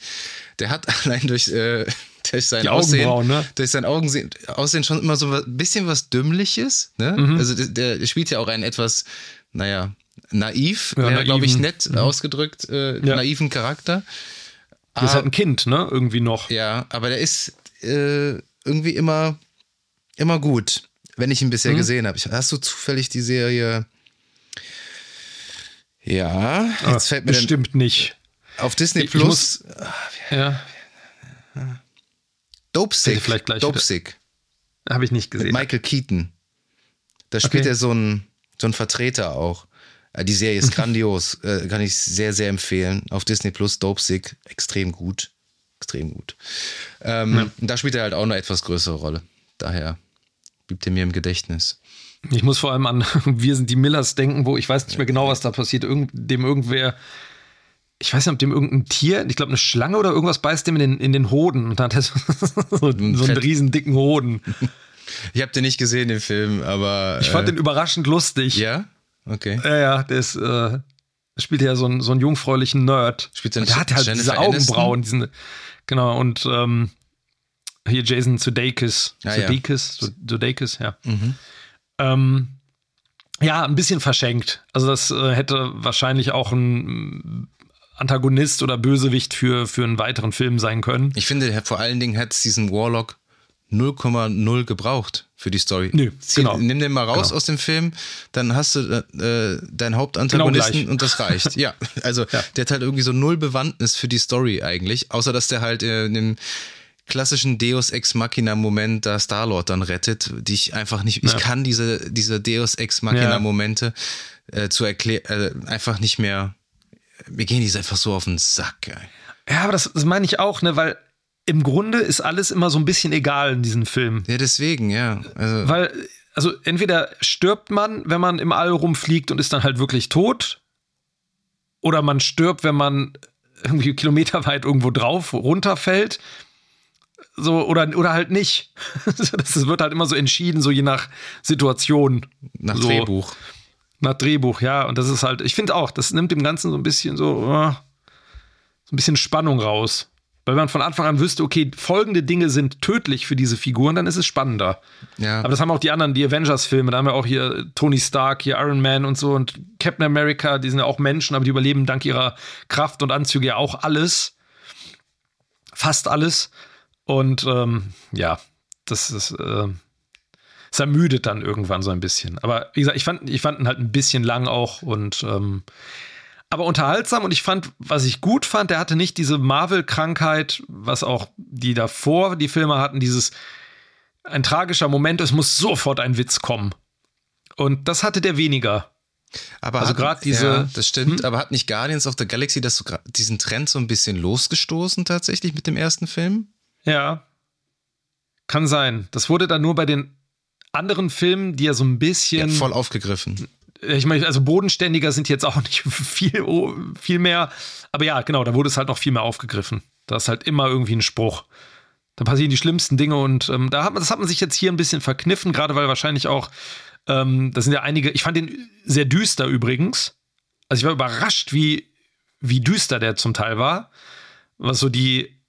der hat allein durch, äh, durch sein Aussehen, ne? durch sein Augen, Aussehen schon immer so ein bisschen was Dümmliches. Ne? Mhm. Also der, der, spielt ja auch einen etwas, naja, naiv, ja, glaube ich, nett mhm. ausgedrückt, äh, ja. naiven Charakter. Der ist halt ein Kind, ne? Irgendwie noch. Ja, aber der ist äh, irgendwie immer, immer gut, wenn ich ihn bisher mhm. gesehen habe. Hast du zufällig die Serie? Ja, jetzt ah, fällt mir bestimmt nicht. Auf Disney Plus. Muss, ja. Dope Sick. Vielleicht gleich Dope Sick. Habe ich nicht gesehen. Mit Michael Keaton. Da spielt okay. er so ein, so ein Vertreter auch. Äh, die Serie ist grandios. Äh, kann ich sehr, sehr empfehlen. Auf Disney Plus, Dope Sick. Extrem gut. Extrem gut. Ähm, ja. Da spielt er halt auch eine etwas größere Rolle. Daher blieb er mir im Gedächtnis. Ich muss vor allem an Wir sind die Millers denken, wo ich weiß nicht mehr genau, was da passiert. Irgend, dem irgendwer ich weiß nicht, ob dem irgendein Tier, ich glaube eine Schlange oder irgendwas beißt dem in den, in den Hoden und dann hat er so, so, einen riesen dicken Hoden. Ich habe den nicht gesehen, den Film, aber. Ich fand äh, den überraschend lustig. Ja? Okay. Ja, ja, der ist, äh, spielt ja so einen, so einen jungfräulichen Nerd. Spielt der, der hat halt Jennifer diese Augenbrauen, diesen, genau, und ähm, hier Jason Sudeikis. Ah, Sudeikis, ja. Sudeikis, ja. Mhm. Ähm, ja, ein bisschen verschenkt. Also das äh, hätte wahrscheinlich auch ein Antagonist oder Bösewicht für, für einen weiteren Film sein können. Ich finde, vor allen Dingen hat es diesen Warlock 0,0 gebraucht für die Story. Nö, genau. Nimm den mal raus genau. aus dem Film, dann hast du äh, deinen Hauptantagonisten genau und das reicht. ja, also ja. der hat halt irgendwie so null Bewandtnis für die Story eigentlich, außer dass der halt äh, in dem klassischen Deus Ex Machina Moment da Star-Lord dann rettet, die ich einfach nicht, ja. ich kann diese, diese Deus Ex Machina Momente äh, zu erklären, äh, einfach nicht mehr, mir gehen die einfach so auf den Sack. Ey. Ja, aber das, das meine ich auch, ne, weil im Grunde ist alles immer so ein bisschen egal in diesem Film. Ja, deswegen, ja. Also. Weil, also entweder stirbt man, wenn man im All rumfliegt und ist dann halt wirklich tot, oder man stirbt, wenn man irgendwie kilometerweit irgendwo drauf runterfällt. So, oder, oder halt nicht. Das wird halt immer so entschieden, so je nach Situation. Nach so. Drehbuch. Nach Drehbuch, ja. Und das ist halt, ich finde auch, das nimmt dem Ganzen so ein bisschen so, uh, so ein bisschen Spannung raus. Weil man von Anfang an wüsste, okay, folgende Dinge sind tödlich für diese Figuren, dann ist es spannender. Ja. Aber das haben auch die anderen, die Avengers-Filme. Da haben wir auch hier Tony Stark, hier Iron Man und so und Captain America, die sind ja auch Menschen, aber die überleben dank ihrer Kraft und Anzüge ja auch alles. Fast alles. Und ähm, ja, das ist. Äh, es ermüdet dann irgendwann so ein bisschen. Aber wie gesagt, ich fand, ich fand ihn halt ein bisschen lang auch und ähm, aber unterhaltsam und ich fand, was ich gut fand, der hatte nicht diese Marvel-Krankheit, was auch die davor die Filme hatten, dieses ein tragischer Moment, es muss sofort ein Witz kommen. Und das hatte der weniger. Aber also gerade diese. Ja, das stimmt, hm? aber hat nicht Guardians of the Galaxy das so, diesen Trend so ein bisschen losgestoßen tatsächlich mit dem ersten Film? Ja. Kann sein. Das wurde dann nur bei den anderen Filmen, die ja so ein bisschen. Ja, voll aufgegriffen ich meine, also bodenständiger sind jetzt auch nicht viel, viel mehr. Aber ja, genau, da wurde es halt noch viel mehr aufgegriffen. Da ist halt immer irgendwie ein Spruch. Da passieren die schlimmsten Dinge und ähm, da hat man, das hat man sich jetzt hier ein bisschen verkniffen, gerade weil wahrscheinlich auch, ähm, da sind ja einige, ich fand den sehr düster übrigens. Also ich war überrascht, wie, wie düster der zum Teil war. Was so die,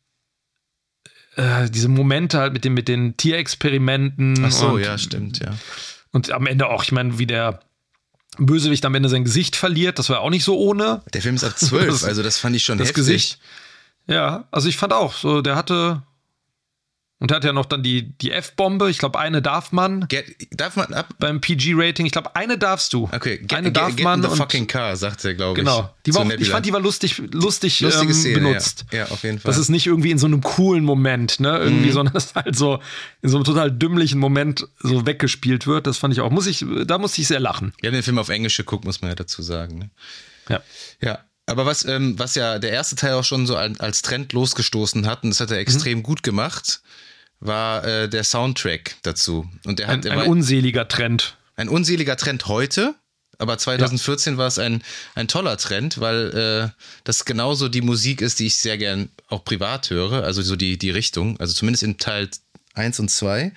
äh, diese Momente halt mit, dem, mit den Tierexperimenten. Ach so, und, ja, stimmt, ja. Und am Ende auch, ich meine, wie der Bösewicht am Ende sein Gesicht verliert. Das war auch nicht so ohne. Der Film ist ab 12, also das fand ich schon das heftig. Gesicht. Ja, also ich fand auch, so der hatte und er hat ja noch dann die, die F-Bombe. Ich glaube, eine darf man. Get, darf man ab? Beim PG-Rating. Ich glaube, eine darfst du. Okay, get, eine darf get, man. In the fucking car, sagt er, glaube ich. Genau. Die war auch, ich fand, die war lustig, lustig ähm, Szene, benutzt. Ja. ja. auf jeden Fall. Das ist nicht irgendwie in so einem coolen Moment, ne? Irgendwie, mhm. sondern das ist halt so in so einem total dümmlichen Moment so weggespielt wird. Das fand ich auch. Muss ich, da musste ich sehr lachen. Wir haben den Film auf Englisch geguckt, muss man ja dazu sagen. Ne? Ja. Ja. Aber was, ähm, was ja der erste Teil auch schon so als Trend losgestoßen hat, und das hat er extrem mhm. gut gemacht, war äh, der Soundtrack dazu. Und der hat, ein, ein unseliger Trend. Ein unseliger Trend heute, aber 2014 ja. war es ein, ein toller Trend, weil äh, das genauso die Musik ist, die ich sehr gern auch privat höre, also so die, die Richtung, also zumindest in Teil 1 und 2.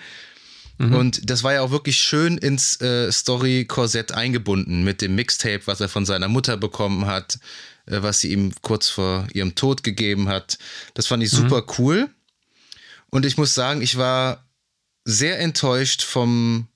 Mhm. Und das war ja auch wirklich schön ins äh, Story-Korsett eingebunden mit dem Mixtape, was er von seiner Mutter bekommen hat, äh, was sie ihm kurz vor ihrem Tod gegeben hat. Das fand ich mhm. super cool. Und ich muss sagen, ich war sehr enttäuscht vom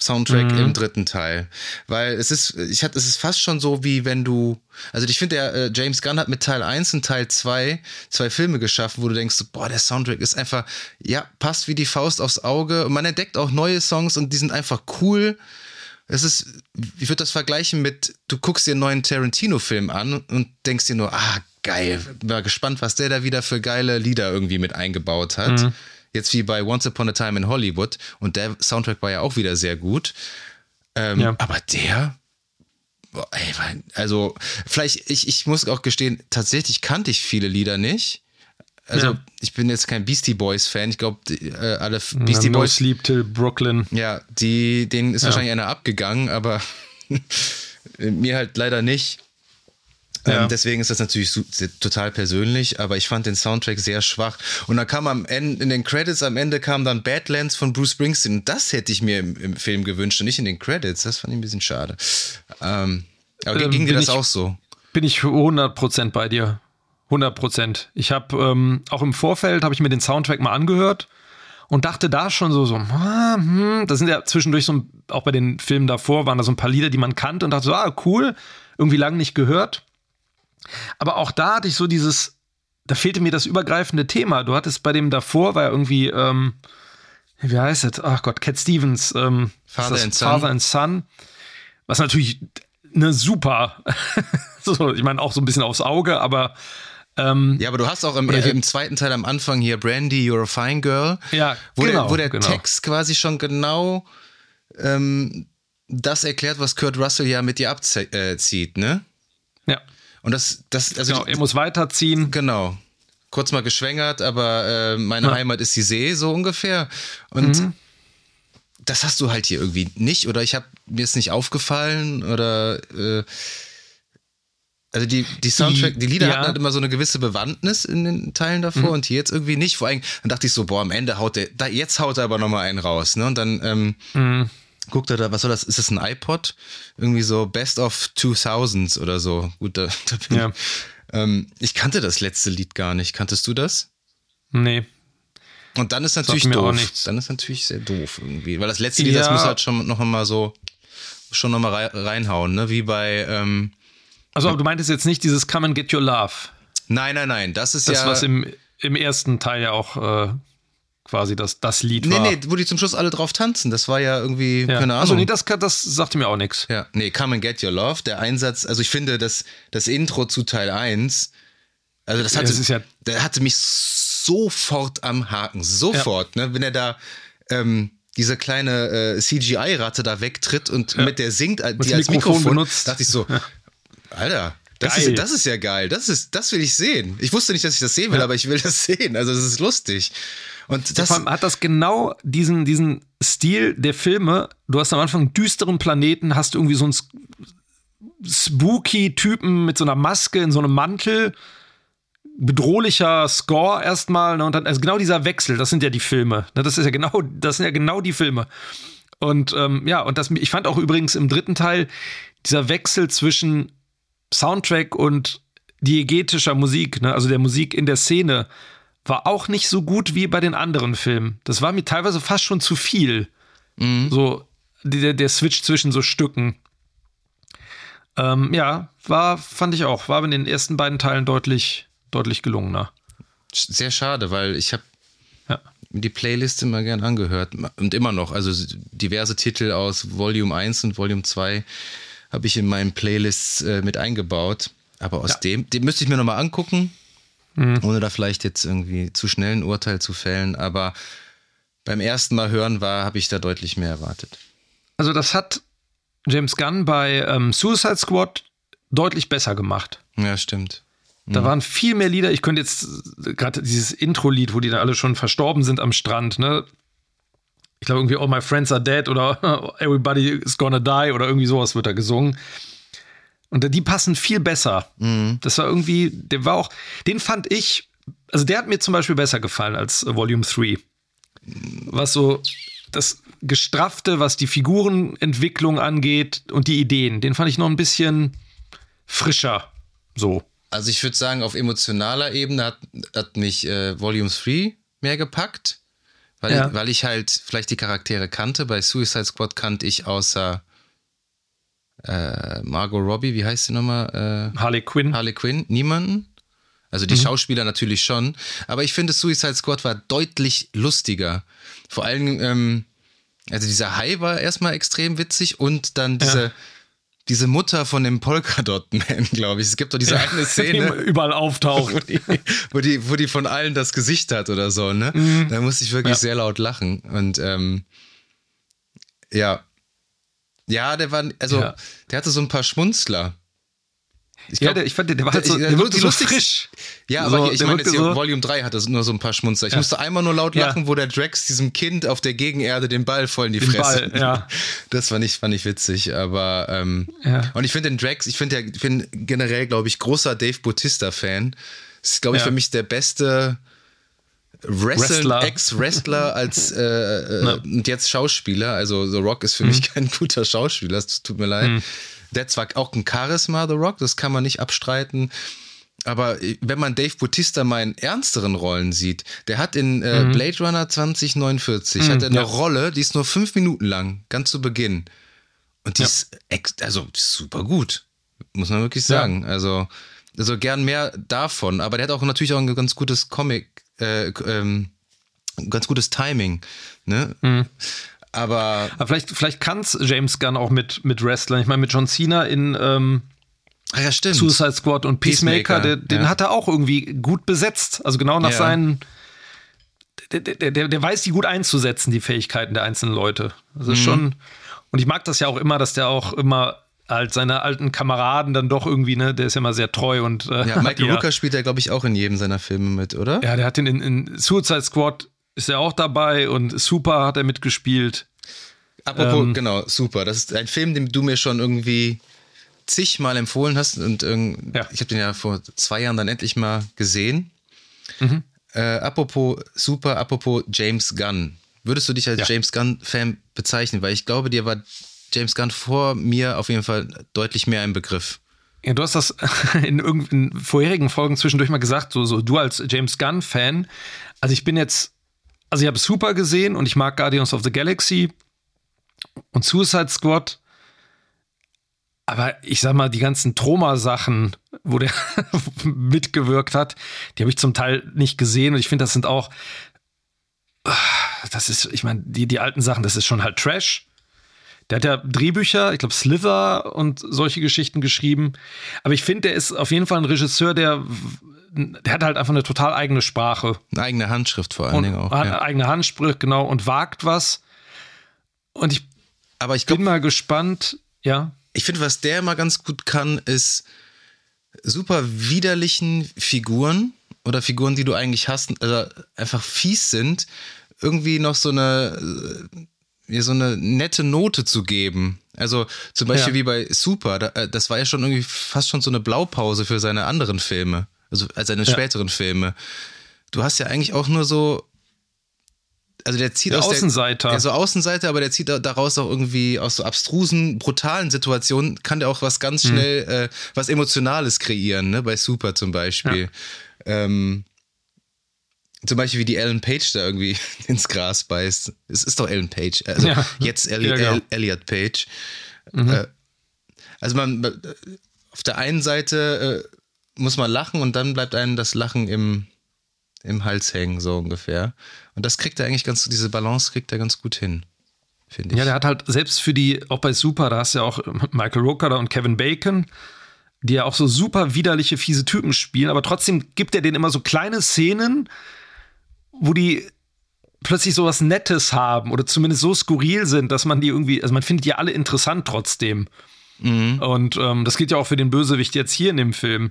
Soundtrack mhm. im dritten Teil, weil es ist, ich hatte, es ist fast schon so wie wenn du, also ich finde, der äh, James Gunn hat mit Teil 1 und Teil 2 zwei Filme geschaffen, wo du denkst, boah, der Soundtrack ist einfach, ja, passt wie die Faust aufs Auge und man entdeckt auch neue Songs und die sind einfach cool. Es ist, ich würde das vergleichen mit, du guckst dir einen neuen Tarantino-Film an und denkst dir nur, ah, geil, war gespannt, was der da wieder für geile Lieder irgendwie mit eingebaut hat. Mhm. Jetzt wie bei Once Upon a Time in Hollywood. Und der Soundtrack war ja auch wieder sehr gut. Ähm, ja. Aber der, ey, also vielleicht, ich, ich muss auch gestehen, tatsächlich kannte ich viele Lieder nicht. Also ja. ich bin jetzt kein Beastie Boys Fan. Ich glaube, äh, alle Beastie ja, no Boys. Sleep Till Brooklyn. Ja, die, denen ist ja. wahrscheinlich einer abgegangen, aber mir halt leider nicht. Ja. Ähm, deswegen ist das natürlich total persönlich, aber ich fand den Soundtrack sehr schwach. Und dann kam am Ende, in den Credits am Ende kam dann Badlands von Bruce Springsteen. Und das hätte ich mir im, im Film gewünscht und nicht in den Credits. Das fand ich ein bisschen schade. Ähm, aber ähm, ging dir das ich, auch so? Bin ich 100% bei dir. 100%. Ich habe ähm, auch im Vorfeld habe ich mir den Soundtrack mal angehört und dachte da schon so, so, ah, hm, da sind ja zwischendurch so, auch bei den Filmen davor waren da so ein paar Lieder, die man kannte und dachte so, ah, cool, irgendwie lang nicht gehört. Aber auch da hatte ich so dieses, da fehlte mir das übergreifende Thema. Du hattest bei dem davor, war ja irgendwie, ähm, wie heißt es? Ach Gott, Cat Stevens, ähm, Father, and Father and Son. Was natürlich eine super, so, ich meine auch so ein bisschen aufs Auge, aber ähm, ja, aber du hast auch im, äh, im, zweiten Teil am Anfang hier Brandy, You're a Fine Girl. Ja, wo genau, der, wo der genau. Text quasi schon genau ähm, das erklärt, was Kurt Russell ja mit dir abzieht, äh, ne? Ja. Und das, das, also genau, er muss weiterziehen. Genau. Kurz mal geschwängert, aber äh, meine ja. Heimat ist die See, so ungefähr. Und mhm. das hast du halt hier irgendwie nicht, oder ich habe mir ist nicht aufgefallen, oder äh, also die, die Soundtrack, die Lieder ja. hatten halt immer so eine gewisse Bewandtnis in den Teilen davor mhm. und hier jetzt irgendwie nicht. Vor allem, dann dachte ich so, boah, am Ende haut der, da, jetzt haut er aber nochmal einen raus, ne? Und dann, ähm, mhm guckt er da, was soll das? Ist das ein iPod? Irgendwie so Best of 2000s oder so. Gut, da, da bin ja. ich. Ähm, ich kannte das letzte Lied gar nicht. Kanntest du das? Nee. Und dann ist natürlich doof. Dann ist natürlich sehr doof irgendwie. Weil das letzte Lied, das muss halt schon noch mal so, schon noch mal reinhauen, ne? Wie bei. Ähm, also, du meintest jetzt nicht dieses Come and Get Your Love. Nein, nein, nein. Das ist das, ja. Das, was im, im ersten Teil ja auch äh, quasi das, das Lied nee, war. Nee, nee, wo die zum Schluss alle drauf tanzen. Das war ja irgendwie, ja. keine Ahnung. Also nee, das, das sagte mir auch nichts. Ja, nee, Come and Get Your Love, der Einsatz, also ich finde, das, das Intro zu Teil 1, also das hatte, ja, ja der hatte mich sofort am Haken, sofort, ne, wenn er da ähm, diese kleine äh, CGI-Ratte da wegtritt und mit der singt, äh, die als Mikrofon, Mikrofon benutzt, dachte ich so, Alter, das ist, das ist, ja geil. Das, ist, das will ich sehen. Ich wusste nicht, dass ich das sehen will, ja. aber ich will das sehen. Also, das ist lustig. Und das hat das genau diesen, diesen Stil der Filme. Du hast am Anfang einen düsteren Planeten, hast irgendwie so einen spooky Typen mit so einer Maske in so einem Mantel. Bedrohlicher Score erstmal. Ne, und dann, also genau dieser Wechsel, das sind ja die Filme. Ne, das ist ja genau, das sind ja genau die Filme. Und ähm, ja, und das, ich fand auch übrigens im dritten Teil dieser Wechsel zwischen Soundtrack und diegetischer Musik, ne, also der Musik in der Szene, war auch nicht so gut wie bei den anderen Filmen. Das war mir teilweise fast schon zu viel. Mhm. So der, der Switch zwischen so Stücken. Ähm, ja, war, fand ich auch, war in den ersten beiden Teilen deutlich, deutlich gelungener. Sehr schade, weil ich habe ja. die Playlist immer gern angehört und immer noch. Also diverse Titel aus Volume 1 und Volume 2 habe ich in meinen Playlists äh, mit eingebaut. Aber aus ja. dem, den müsste ich mir nochmal angucken. Mhm. Ohne da vielleicht jetzt irgendwie zu schnell ein Urteil zu fällen. Aber beim ersten Mal hören war, habe ich da deutlich mehr erwartet. Also, das hat James Gunn bei ähm, Suicide Squad deutlich besser gemacht. Ja, stimmt. Da mhm. waren viel mehr Lieder. Ich könnte jetzt gerade dieses Intro-Lied, wo die da alle schon verstorben sind am Strand, ne? Ich glaube irgendwie All My Friends Are Dead oder Everybody is Gonna Die oder irgendwie sowas wird da gesungen. Und die passen viel besser. Mhm. Das war irgendwie, der war auch, den fand ich, also der hat mir zum Beispiel besser gefallen als Volume 3. Was so das Gestraffte, was die Figurenentwicklung angeht und die Ideen, den fand ich noch ein bisschen frischer. So. Also ich würde sagen, auf emotionaler Ebene hat, hat mich äh, Volume 3 mehr gepackt, weil, Ja. ich, weil ich halt vielleicht die Charaktere kannte. Bei Suicide Squad kannte ich außer äh, Margot Robbie, wie heißt sie nochmal? Äh, Harley Quinn. Harley Quinn, niemanden. Also Mhm. die Schauspieler natürlich schon. Aber ich finde, Suicide Squad war deutlich lustiger. Vor allem, ähm, also dieser Hai war erstmal extrem witzig und dann diese, Ja. Diese Mutter von dem Polkadot-Man, glaube ich. Es gibt doch diese eine die Szene, überall auftaucht. wo die, wo die von allen das Gesicht hat oder so, ne? Da musste ich wirklich Mhm. Ja. sehr laut lachen. Und ähm, ja. Ja, der war, also, Ja. der hatte so ein paar Schmunzler. Ich ja, glaub, der, ich fand, der, der war halt so, der- der, wirkte so frisch. Ja, aber so, hier, ich meine jetzt hier, so, Volume 3 hatte nur so ein paar Schmunzler. Ich Ja. musste einmal nur laut Ja. lachen, wo der Drax diesem Kind auf der Gegenerde den Ball voll in die Den Fresse. Ball, ja. Das fand ich, fand ich witzig, aber ähm, Ja. und ich finde den Drax, ich finde ich bin generell, glaube ich, großer Dave Bautista-Fan. Das ist, glaube ich, Ja. für mich der beste Wrestler. Wrestler. Ex-Wrestler als äh, äh, und jetzt Schauspieler. Also The Rock ist für Mhm. mich kein guter Schauspieler, das tut mir leid. Der hat zwar auch ein Charisma, The Rock, das kann man nicht abstreiten. Aber wenn man Dave Bautista mal in ernsteren Rollen sieht, der hat in äh, Blade Runner 2049 hat er eine ja. Rolle, die ist nur fünf Minuten lang, ganz zu Beginn. Und die Ja. ist also super gut, muss man wirklich Ja. sagen. Also, also gern mehr davon. Aber der hat auch natürlich auch ein ganz gutes Comic, äh, ähm, ganz gutes Timing. Ne? Mhm. Aber Aber vielleicht, vielleicht kann es James Gunn auch mit, mit Wrestlern. Ich meine, mit John Cena in ähm, ah ja. Suicide Squad und Peacemaker, Peacemaker, der, den ja. hat er auch irgendwie gut besetzt. Also genau nach Ja. seinen. Der, der, der, der weiß die gut einzusetzen, die Fähigkeiten der einzelnen Leute. Das Mhm. ist schon. Und ich mag das ja auch immer, dass der auch immer halt seine alten Kameraden dann doch irgendwie, ne, der ist ja immer sehr treu und äh, Ja, Michael die Rooker spielt ja, glaube ich, auch in jedem seiner Filme mit, oder? Ja, der hat den in, in Suicide Squad ist er auch dabei und Super hat er mitgespielt. Apropos, Ähm, genau, super. Das ist ein Film, den du mir schon irgendwie zigmal empfohlen hast und Ja. ich habe den ja vor zwei Jahren dann endlich mal gesehen. Mhm. Äh, apropos super, apropos James Gunn. Würdest du dich als Ja. James Gunn-Fan bezeichnen? Weil ich glaube, dir war James Gunn vor mir auf jeden Fall deutlich mehr ein Begriff. Ja, du hast das in irgendeinen vorherigen Folgen zwischendurch mal gesagt, so, so du als James Gunn-Fan. Also ich bin jetzt, also ich habe Super gesehen und ich mag Guardians of the Galaxy und Suicide Squad. Aber ich sag mal, die ganzen Troma-Sachen, wo der mitgewirkt hat, die habe ich zum Teil nicht gesehen. Und ich finde, das sind auch, das ist, ich meine, die, die alten Sachen, das ist schon halt Trash. Der hat ja Drehbücher, ich glaube Slither und solche Geschichten geschrieben. Aber ich finde, der ist auf jeden Fall ein Regisseur, der, der hat halt einfach eine total eigene Sprache. Eine eigene Handschrift vor allen Und Dingen auch. hat Ja. eine eigene Handspruch, genau, und wagt was. Und ich Aber ich bin glaube, mal gespannt, ja. ich finde, was der immer ganz gut kann, ist super widerlichen Figuren oder Figuren, die du eigentlich hast, also einfach fies sind, irgendwie noch so eine, ja, so eine nette Note zu geben. Also zum Beispiel Ja. wie bei Super, äh, das war ja schon irgendwie fast schon so eine Blaupause für seine anderen Filme, also äh, seine Ja. späteren Filme. Du hast ja eigentlich auch nur so, also der zieht Der aus Außenseiter. Der, ja, so Außenseiter, aber der zieht da- daraus auch irgendwie aus so abstrusen, brutalen Situationen, kann der auch was ganz Mhm. schnell, äh, was Emotionales kreieren, ne? Bei Super zum Beispiel. Ähm, zum Beispiel wie die Ellen Page da irgendwie ins Gras beißt. Es ist doch Ellen Page. Also Ja. jetzt Elli Ja, genau. El Elliot Page. Äh, also man äh, auf der einen Seite äh, muss man lachen und dann bleibt einem das Lachen im, im Hals hängen, so ungefähr. Und das kriegt er eigentlich ganz, diese Balance kriegt er ganz gut hin, finde ich. Ja, der hat halt selbst für die, auch bei Super, da hast du ja auch Michael Rooker und Kevin Bacon, die ja auch so super widerliche, fiese Typen spielen, aber trotzdem gibt er denen immer so kleine Szenen, wo die plötzlich so was Nettes haben oder zumindest so skurril sind, dass man die irgendwie, also man findet die alle interessant trotzdem. Und ähm, das gilt ja auch für den Bösewicht jetzt hier in dem Film.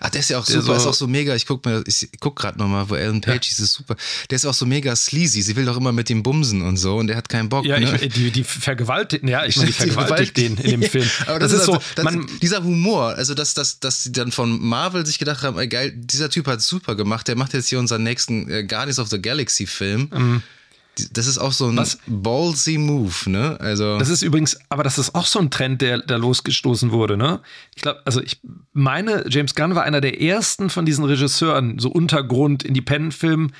Ach, der ist ja auch Der super, so- ist auch so mega. Ich guck mir, ich guck gerade nochmal, wo Ellen Page ist, ist super. Der ist auch so mega sleazy. Sie will doch immer mit dem bumsen und so und der hat keinen Bock. Ja, ne? ich, die, die vergewaltigen, ja, ich meine, die vergewaltigt den in dem Ja, Film. Aber das, ist so, das, man, dieser Humor, also dass, dass, dass sie dann von Marvel sich gedacht haben, ey, geil, dieser Typ hat super gemacht, der macht jetzt hier unseren nächsten äh, Guardians of the Galaxy Film. Mhm. Das ist auch so ein Was? ballsy Move, ne? Also das ist übrigens, aber das ist auch so ein Trend, der da losgestoßen wurde, ne? Ich glaube, also ich meine, James Gunn war einer der ersten von diesen Regisseuren, so Untergrund Independent-Film,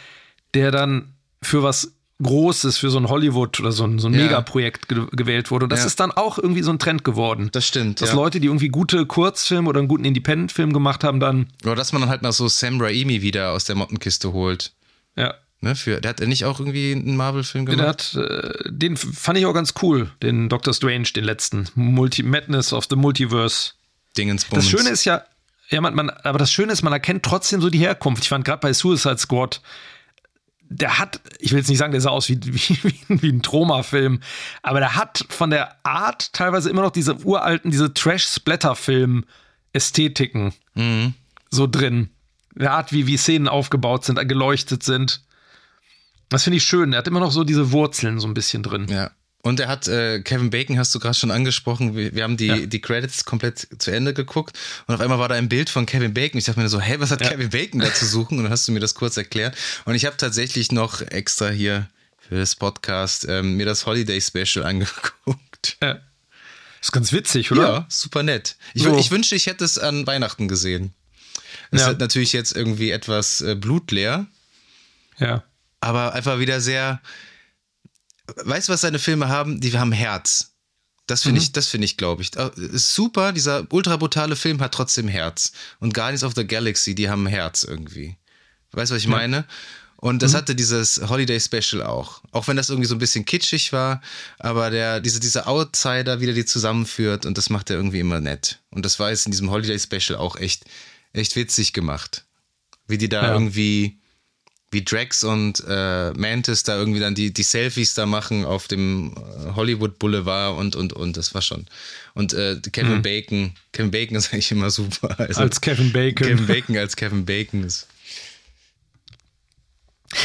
der dann für was Großes, für so ein Hollywood oder so ein, so ein ja. Megaprojekt ge gewählt wurde. Und das ja. ist dann auch irgendwie so ein Trend geworden. Das stimmt. Dass ja. Leute, die irgendwie gute Kurzfilme oder einen guten Independent-Film gemacht haben, dann. Oder dass man dann halt mal so Sam Raimi wieder aus der Mottenkiste holt. Ja. Ne, für, der hat ja nicht auch irgendwie einen Marvel-Film gemacht? Der hat, äh, den fand ich auch ganz cool, den Doctor Strange, den letzten. Multi Madness of the Multiverse. Dingensbums. Das Schöne ist ja, ja, man, man, aber das Schöne ist, man erkennt trotzdem so die Herkunft. Ich fand gerade bei Suicide Squad, der hat, ich will jetzt nicht sagen, der sah aus wie, wie, wie ein Troma-Film, aber der hat von der Art teilweise immer noch diese uralten, diese Trash-Splatter-Film-Ästhetiken mhm. so drin. Der Art, wie, wie Szenen aufgebaut sind, geleuchtet sind. Das finde ich schön. Er hat immer noch so diese Wurzeln so ein bisschen drin. Ja. Und er hat, äh, Kevin Bacon hast du gerade schon angesprochen, wir, wir haben die, ja. die Credits komplett zu Ende geguckt und auf einmal war da ein Bild von Kevin Bacon. Ich dachte mir so, hey, was hat ja. Kevin Bacon da zu suchen? Und dann hast du mir das kurz erklärt. Und ich habe tatsächlich noch extra hier für das Podcast ähm, mir das Holiday Special angeguckt. Ja. Ist ganz witzig, oder? Ja, super nett. Ich, so. ich wünschte, ich hätte es an Weihnachten gesehen. Es ja. ist natürlich jetzt irgendwie etwas äh, blutleer. Ja aber einfach wieder sehr. Weißt du, was seine Filme haben? Die haben Herz. Das finde mhm. ich, das finde ich, glaube ich. Ist super, dieser ultra brutale Film hat trotzdem Herz. Und Guardians of the Galaxy, die haben Herz irgendwie. Weißt du, was ich ja. meine? Und das mhm. hatte dieses Holiday Special auch. Auch wenn das irgendwie so ein bisschen kitschig war, aber der, diese, dieser Outsider wieder die zusammenführt und das macht er irgendwie immer nett. Und das war jetzt in diesem Holiday Special auch echt, echt witzig gemacht. Wie die da ja. irgendwie wie Drax und äh, Mantis da irgendwie dann die, die Selfies da machen auf dem äh, Hollywood Boulevard und, und, und. Das war schon. Und äh, Kevin mhm. Bacon, Kevin Bacon ist eigentlich immer super. Also, als Kevin Bacon. Kevin Bacon als Kevin Bacon ist.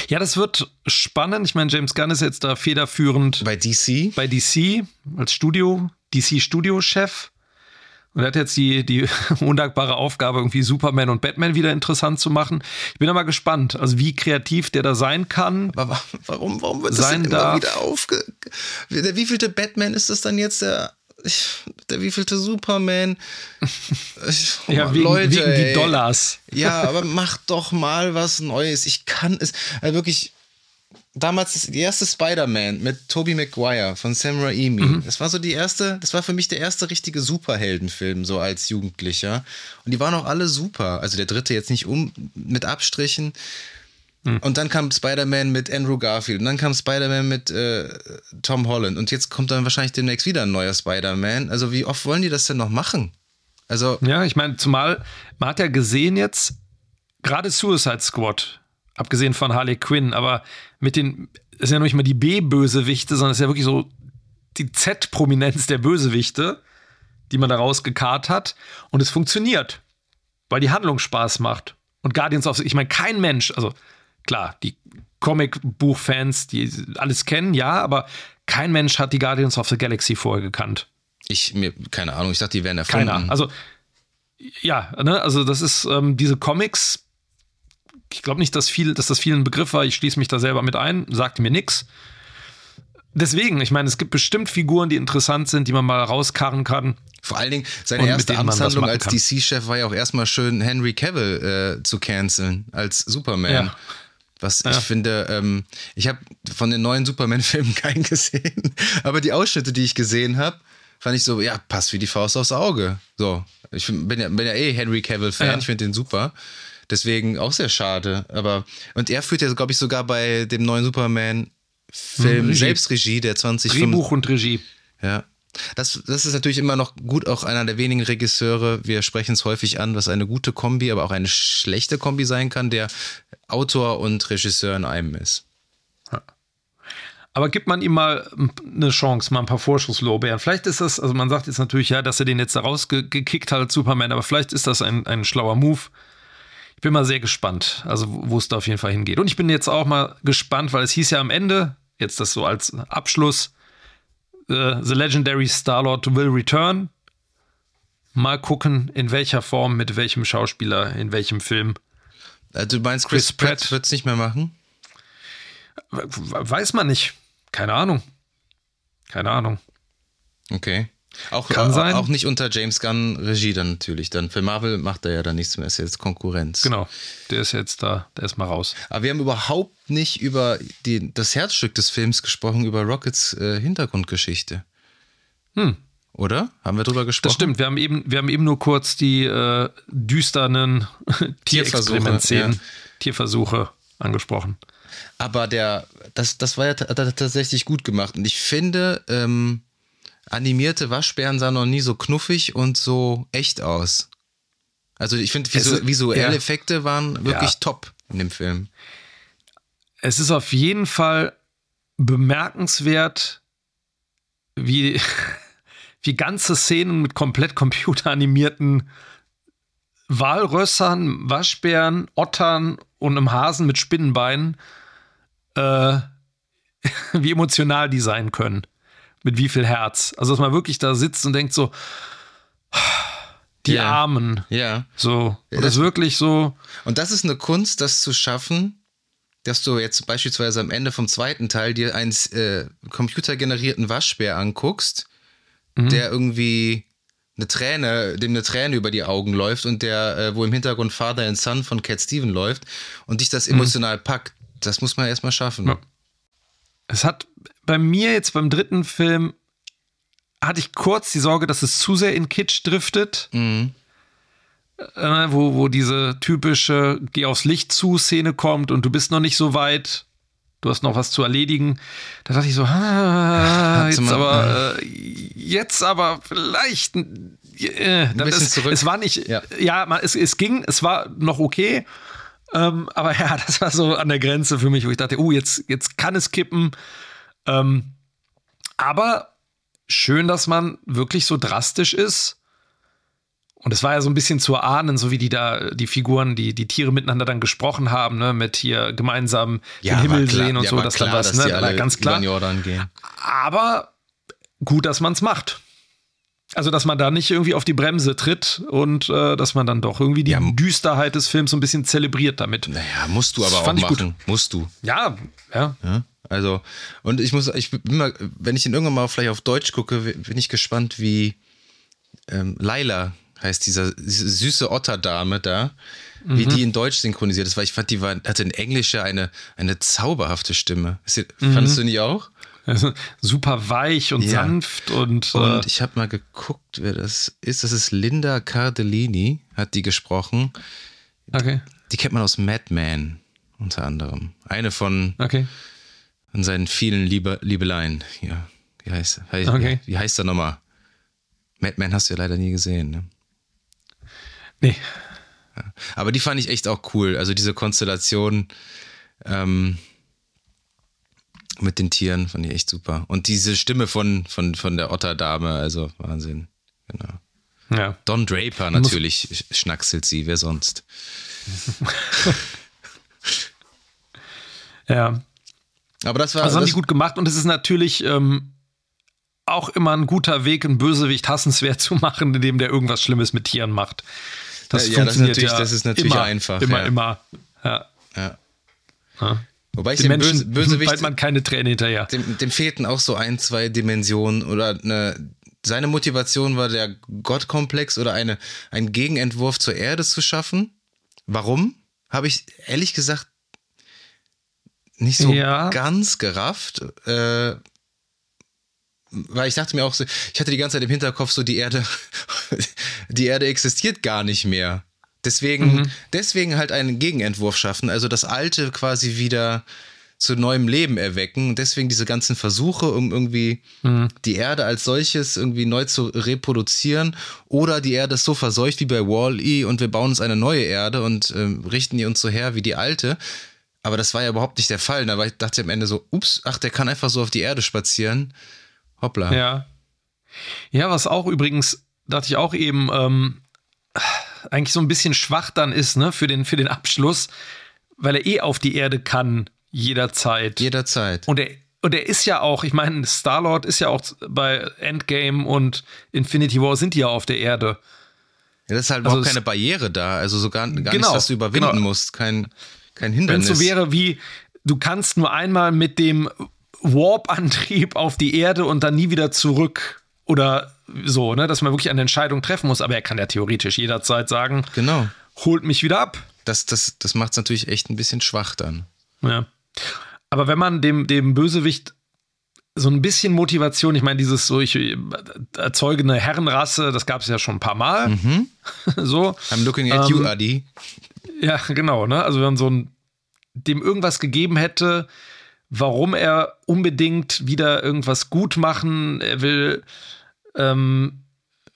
Ja, das wird spannend. Ich meine, James Gunn ist jetzt da federführend. Bei DC? Bei DC als Studio, DC-Studio-Chef. Und er hat jetzt die, die undankbare Aufgabe, irgendwie Superman und Batman wieder interessant zu machen. Ich bin mal gespannt, also wie kreativ der da sein kann. Aber warum, warum wird das denn immer darf. wieder aufge... Der wievielte Batman ist das dann jetzt? Der, der wievielte Superman? Oh, ja, wegen, Leute, wegen die Dollars. Ja, aber mach doch mal was Neues. Ich kann es... Also wirklich damals die erste Spider-Man mit Tobey Maguire von Sam Raimi. Mhm. Das war so die erste, das war für mich der erste richtige Superheldenfilm, so als Jugendlicher. Und die waren auch alle super. Also der dritte jetzt nicht um, mit Abstrichen. Mhm. Und dann kam Spider-Man mit Andrew Garfield. Und dann kam Spider-Man mit äh, Tom Holland. Und jetzt kommt dann wahrscheinlich demnächst wieder ein neuer Spider-Man. Also wie oft wollen die das denn noch machen? Also. Ja, ich meine, zumal man hat ja gesehen jetzt, gerade Suicide Squad Abgesehen von Harley Quinn, aber mit den, das ist ja noch nicht mal die B-Bösewichte, sondern es ist ja wirklich so die Z-Prominenz der Bösewichte, die man da rausgekarrt hat. Und es funktioniert, weil die Handlung Spaß macht. Und Guardians of the, ich meine, kein Mensch, also klar, die Comic-Buch-Fans, die alles kennen, ja, aber kein Mensch hat die Guardians of the Galaxy vorher gekannt. Ich, mir, keine Ahnung, ich dachte, die wären erfunden. Keiner. Also, ja, ne, also das ist ähm, diese Comics, ich glaube nicht, dass, viel, dass das viel ein Begriff war. Ich schließe mich da selber mit ein, sagte mir nichts. Deswegen, ich meine, es gibt bestimmt Figuren, die interessant sind, die man mal rauskarren kann. Vor allen Dingen, seine erste Amtshandlung als DC-Chef war ja auch erstmal schön, Henry Cavill äh, zu canceln als Superman. Ja. Was ja. ich finde, ähm, ich habe von den neuen Superman-Filmen keinen gesehen, aber die Ausschnitte, die ich gesehen habe, fand ich so, ja, passt wie die Faust aufs Auge. So, ich bin ja, bin ja eh Henry Cavill-Fan, ja. ich finde den super. Deswegen auch sehr schade. Aber, und er führt ja, glaube ich, sogar bei dem neuen Superman-Film hm, selbst Regie, der 20 Drehbuch und Regie. Ja. Das, das ist natürlich immer noch gut, auch einer der wenigen Regisseure, wir sprechen es häufig an, was eine gute Kombi, aber auch eine schlechte Kombi sein kann, der Autor und Regisseur in einem ist. Aber gibt man ihm mal eine Chance, mal ein paar Vorschusslorbeeren. Vielleicht ist das, also man sagt jetzt natürlich, ja, dass er den jetzt da rausgekickt hat Superman, aber vielleicht ist das ein, ein schlauer Move ich bin mal sehr gespannt, also wo es da auf jeden Fall hingeht. Und ich bin jetzt auch mal gespannt, weil es hieß ja am Ende, jetzt das so als Abschluss, uh, The Legendary Star-Lord will return. Mal gucken, in welcher Form, mit welchem Schauspieler, in welchem Film. Also du meinst, Chris, Chris Pratt, Pratt wird es nicht mehr machen? Weiß man nicht. Keine Ahnung. Keine Ahnung. Okay. Auch, Kann auch, sein. auch nicht unter James Gunn Regie dann natürlich. Dann für Marvel macht er ja dann nichts mehr, ist jetzt Konkurrenz. Genau. Der ist jetzt da, der ist mal raus. Aber wir haben überhaupt nicht über die, das Herzstück des Films gesprochen, über Rockets äh, Hintergrundgeschichte. Hm. Oder? Haben wir drüber gesprochen? Das stimmt. Wir haben eben, wir haben eben nur kurz die äh, düsternen Tierexperiment-Szenen, ja. Tierversuche angesprochen. Aber der, das, das war ja ta- ta- tatsächlich gut gemacht. Und ich finde, ähm, animierte Waschbären sahen noch nie so knuffig und so echt aus. Also ich finde, visu ist- visuelle ja. Effekte waren wirklich Ja. top in dem Film. Es ist auf jeden Fall bemerkenswert, wie, wie ganze Szenen mit komplett computeranimierten Walrössern, Waschbären, Ottern und einem Hasen mit Spinnenbeinen, äh, wie emotional die sein können. Mit wie viel Herz. Also, dass man wirklich da sitzt und denkt so, die Ja. Armen. Ja. So. Und das- ist wirklich so, Und das ist eine Kunst, das zu schaffen, dass du jetzt beispielsweise am Ende vom zweiten Teil dir einen äh, computergenerierten Waschbär anguckst, der irgendwie eine Träne, dem eine Träne über die Augen läuft und der, äh, wo im Hintergrund Father and Son von Cat Steven läuft und dich das emotional packt. Das muss man erstmal schaffen. Ja. Es hat bei mir jetzt beim dritten Film hatte ich kurz die Sorge, dass es zu sehr in Kitsch driftet. Mhm. Äh, wo, wo diese typische Geh aufs Licht zu Szene kommt und du bist noch nicht so weit. Du hast noch was zu erledigen. Da dachte ich so, ah, jetzt mal- aber, äh, jetzt aber vielleicht. Äh, Ein bisschen zurück. Es war nicht, Ja. ja, es, es ging, es war noch okay. Ähm, aber ja, das war so an der Grenze für mich, wo ich dachte, oh, jetzt, jetzt kann es kippen. Ähm, aber schön, dass man wirklich so drastisch ist. Und es war ja so ein bisschen zu erahnen, so wie die da, die Figuren, die, die Tiere miteinander dann gesprochen haben, ne, mit hier gemeinsam den war Himmel klar- sehen und ja, so, dass klar, dann was, dass ne, ganz klar. den Jordan gehen. Aber gut, dass man es macht. Also, dass man da nicht irgendwie auf die Bremse tritt und äh, dass man dann doch irgendwie die Ja. Düsterheit des Films so ein bisschen zelebriert damit. Naja, musst du aber Das auch fand ich gut. machen. Musst du. Ja, ja. Ja, also, und ich muss, ich bin mal, wenn ich ihn irgendwann mal vielleicht auf Deutsch gucke, bin ich gespannt, wie ähm, Laila heißt dieser diese süße Otterdame da, wie Mhm. die in Deutsch synchronisiert ist, weil ich fand, die war, hatte in Englisch ja eine, eine zauberhafte Stimme. Die- Mhm. Fandest du nicht auch? Also, super weich und Ja. sanft und, Und äh, ich habe mal geguckt, wer das ist. Das ist Linda Cardellini, hat die gesprochen. okay, Die kennt man aus Mad Men unter anderem. Eine von okay. An seinen vielen Liebe, Liebeleien. Ja, wie heißt, heißt Okay. wie heißt er nochmal? Madman hast du ja leider nie gesehen. Ne? Nee, Aber die fand ich echt auch cool. Also diese Konstellation ähm, mit den Tieren fand ich echt super. Und diese Stimme von, von, von der Otterdame, also Wahnsinn. Genau. ja. Don Draper natürlich sch- schnackselt sie, wer sonst? Ja, Aber das war also haben das, die gut gemacht und es ist natürlich ähm, auch immer ein guter Weg, einen Bösewicht hassenswert zu machen, indem der irgendwas Schlimmes mit Tieren macht. Das Ja, ja, das ist funktioniert natürlich- ja das ist natürlich immer, einfach, Immer, ja. immer. Ja. ja. Wobei ich Den den Menschen Bösewicht bald man keine Tränen hinterher. dem, dem fehlten auch so ein, zwei Dimensionen oder eine, seine Motivation war der Gottkomplex oder eine, ein Gegenentwurf zur Erde zu schaffen. Warum? Habe ich ehrlich gesagt nicht so Ja. ganz gerafft. Äh, weil ich dachte mir auch so, ich hatte die ganze Zeit im Hinterkopf so, die Erde, die Erde existiert gar nicht mehr. Deswegen, deswegen halt einen Gegenentwurf schaffen, also das Alte quasi wieder zu neuem Leben erwecken. Und deswegen diese ganzen Versuche, um irgendwie die Erde als solches irgendwie neu zu reproduzieren. Oder die Erde ist so verseucht wie bei Wall-E und wir bauen uns eine neue Erde und ähm, richten die uns so her wie die alte. Aber das war ja überhaupt nicht der Fall. Da war ich, dachte ich am Ende so, ups, ach, der kann einfach so auf die Erde spazieren. Hoppla. Ja. Ja, was auch übrigens, dachte ich auch eben, ähm, eigentlich so ein bisschen schwach dann ist, ne, für den, für den Abschluss, weil er eh auf die Erde kann, jederzeit. Jederzeit. Und er, und er ist ja auch, ich meine, Star-Lord ist ja auch bei Endgame und Infinity War sind die ja auf der Erde. Ja, das ist halt Also überhaupt keine Barriere da. Also so gar, Genau, nichts, was du überwinden genau. musst. Kein, kein Wenn Hindernis. es so wäre wie, du kannst nur einmal mit dem Warp-Antrieb auf die Erde und dann nie wieder zurück oder so, ne, dass man wirklich eine Entscheidung treffen muss. Aber er kann ja theoretisch jederzeit sagen, Genau. holt mich wieder ab. Das, das, das macht es natürlich echt ein bisschen schwach dann. Ja. Aber wenn man dem, dem Bösewicht so ein bisschen Motivation, ich meine, dieses so, ich erzeuge eine Herrenrasse, das gab es ja schon ein paar Mal. so. I'm looking at you, Ähm, Adi. Ja, genau, ne? Also wenn man so ein, dem irgendwas gegeben hätte, warum er unbedingt wieder irgendwas gut machen, will ähm,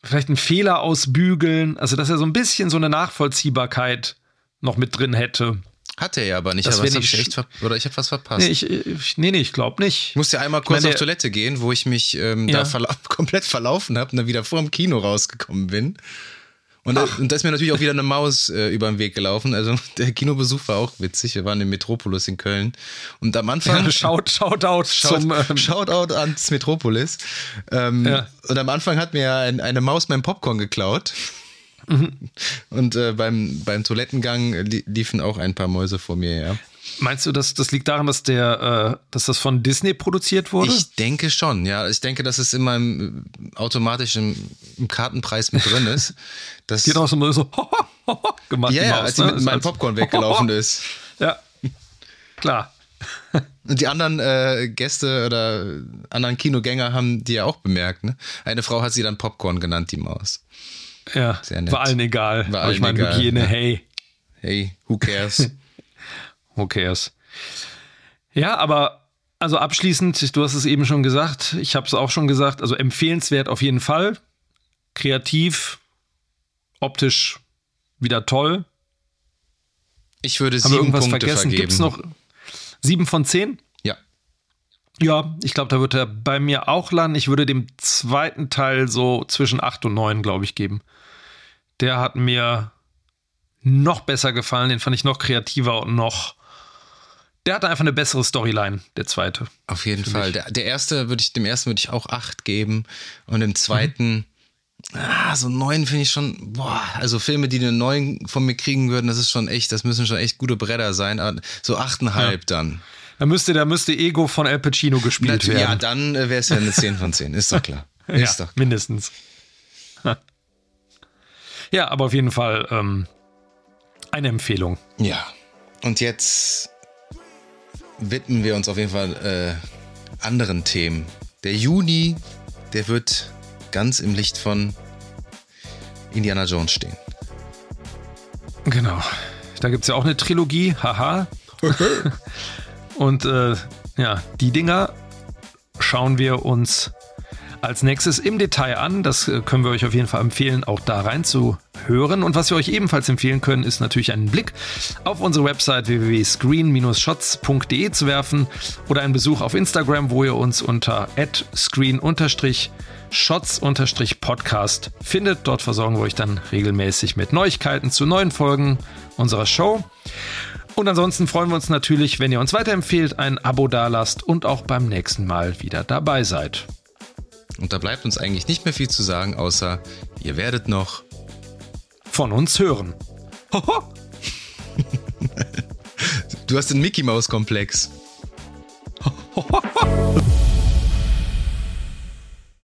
vielleicht einen Fehler ausbügeln, also dass er so ein bisschen so eine Nachvollziehbarkeit noch mit drin hätte. Hat er ja aber nicht. Das aber ich nicht echt oder ich habe was verpasst. Nee, ich, ich, nee, nee, ich glaube nicht. Ich musste ja einmal kurz meine, auf Toilette gehen, wo ich mich ähm, Ja. da verla komplett verlaufen habe und dann wieder vor dem Kino rausgekommen bin. Und, da- und da ist mir natürlich auch wieder eine Maus äh, über den Weg gelaufen. Also der Kinobesuch war auch witzig. Wir waren im Metropolis in Köln. Und am Anfang. Ja, Shout, Shoutout Shout, zum ähm, Shoutout ans Metropolis. Ähm, Ja. Und am Anfang hat mir ein, eine Maus mein Popcorn geklaut. Mhm. Und äh, beim, beim Toilettengang li liefen auch ein paar Mäuse vor mir, ja. Meinst du, dass das liegt daran, dass der, äh, dass das von Disney produziert wurde? Ich denke schon, ja. Ich denke, dass es immer im, automatisch im, im Kartenpreis mit drin ist. Das, die hat auch so, so gemacht. ja, ja, Maus, als sie ne? mit Ist meinem Popcorn weggelaufen ist. Ja, klar. Und die anderen äh, Gäste oder anderen Kinogänger haben die ja auch bemerkt. Ne? Eine Frau hat sie dann Popcorn genannt, die Maus. Ja, Sehr nett. war allen egal. War Aber ich allen meine, Hygiene, ja. hey, Hey, who cares? Who cares? Ja, aber also abschließend, du hast es eben schon gesagt, ich habe es auch schon gesagt, also empfehlenswert auf jeden Fall. Kreativ, optisch wieder toll. Ich würde Haben wir sieben irgendwas Punkte vergessen? vergeben. Gibt es noch sieben von zehn? Ja. Ja, ich glaube, da wird er bei mir auch landen. Ich würde dem zweiten Teil so zwischen 8 und 9, glaube ich, geben. Der hat mir noch besser gefallen, den fand ich noch kreativer und noch. Der hatte einfach eine bessere Storyline, der zweite. Auf jeden Fall. Der, der erste würde ich, dem ersten würde ich auch acht geben. Und dem zweiten, ah, so neun finde ich schon, boah, also Filme, die eine neun von mir kriegen würden, das ist schon echt, das müssen schon echt gute Bretter sein. Aber so achteinhalb dann. Da müsste, da müsste Ego von Al Pacino gespielt Natürlich, ja, werden. dann wäre es ja eine 10 von 10, ist doch klar. Ja, Ist doch. mindestens. Ja, aber auf jeden Fall ähm, eine Empfehlung. Ja. Und jetzt widmen wir uns auf jeden Fall äh, anderen Themen. Der Juni, der wird ganz im Licht von Indiana Jones stehen. Genau. Da gibt es ja auch eine Trilogie, haha. Und äh, ja, die Dinger schauen wir uns als nächstes im Detail an. Das äh, können wir euch auf jeden Fall empfehlen, auch da rein zu hören. Und was wir euch ebenfalls empfehlen können, ist natürlich einen Blick auf unsere Website www.screen-shots.de zu werfen oder einen Besuch auf Instagram, wo ihr uns unter screen-shots-podcast findet. Dort versorgen wir euch dann regelmäßig mit Neuigkeiten zu neuen Folgen unserer Show. Und ansonsten freuen wir uns natürlich, wenn ihr uns weiterempfehlt, ein Abo dalasst und auch beim nächsten Mal wieder dabei seid. Und da bleibt uns eigentlich nicht mehr viel zu sagen, außer ihr werdet noch. Von uns hören. Hoho. Du hast den Mickey Maus Komplex.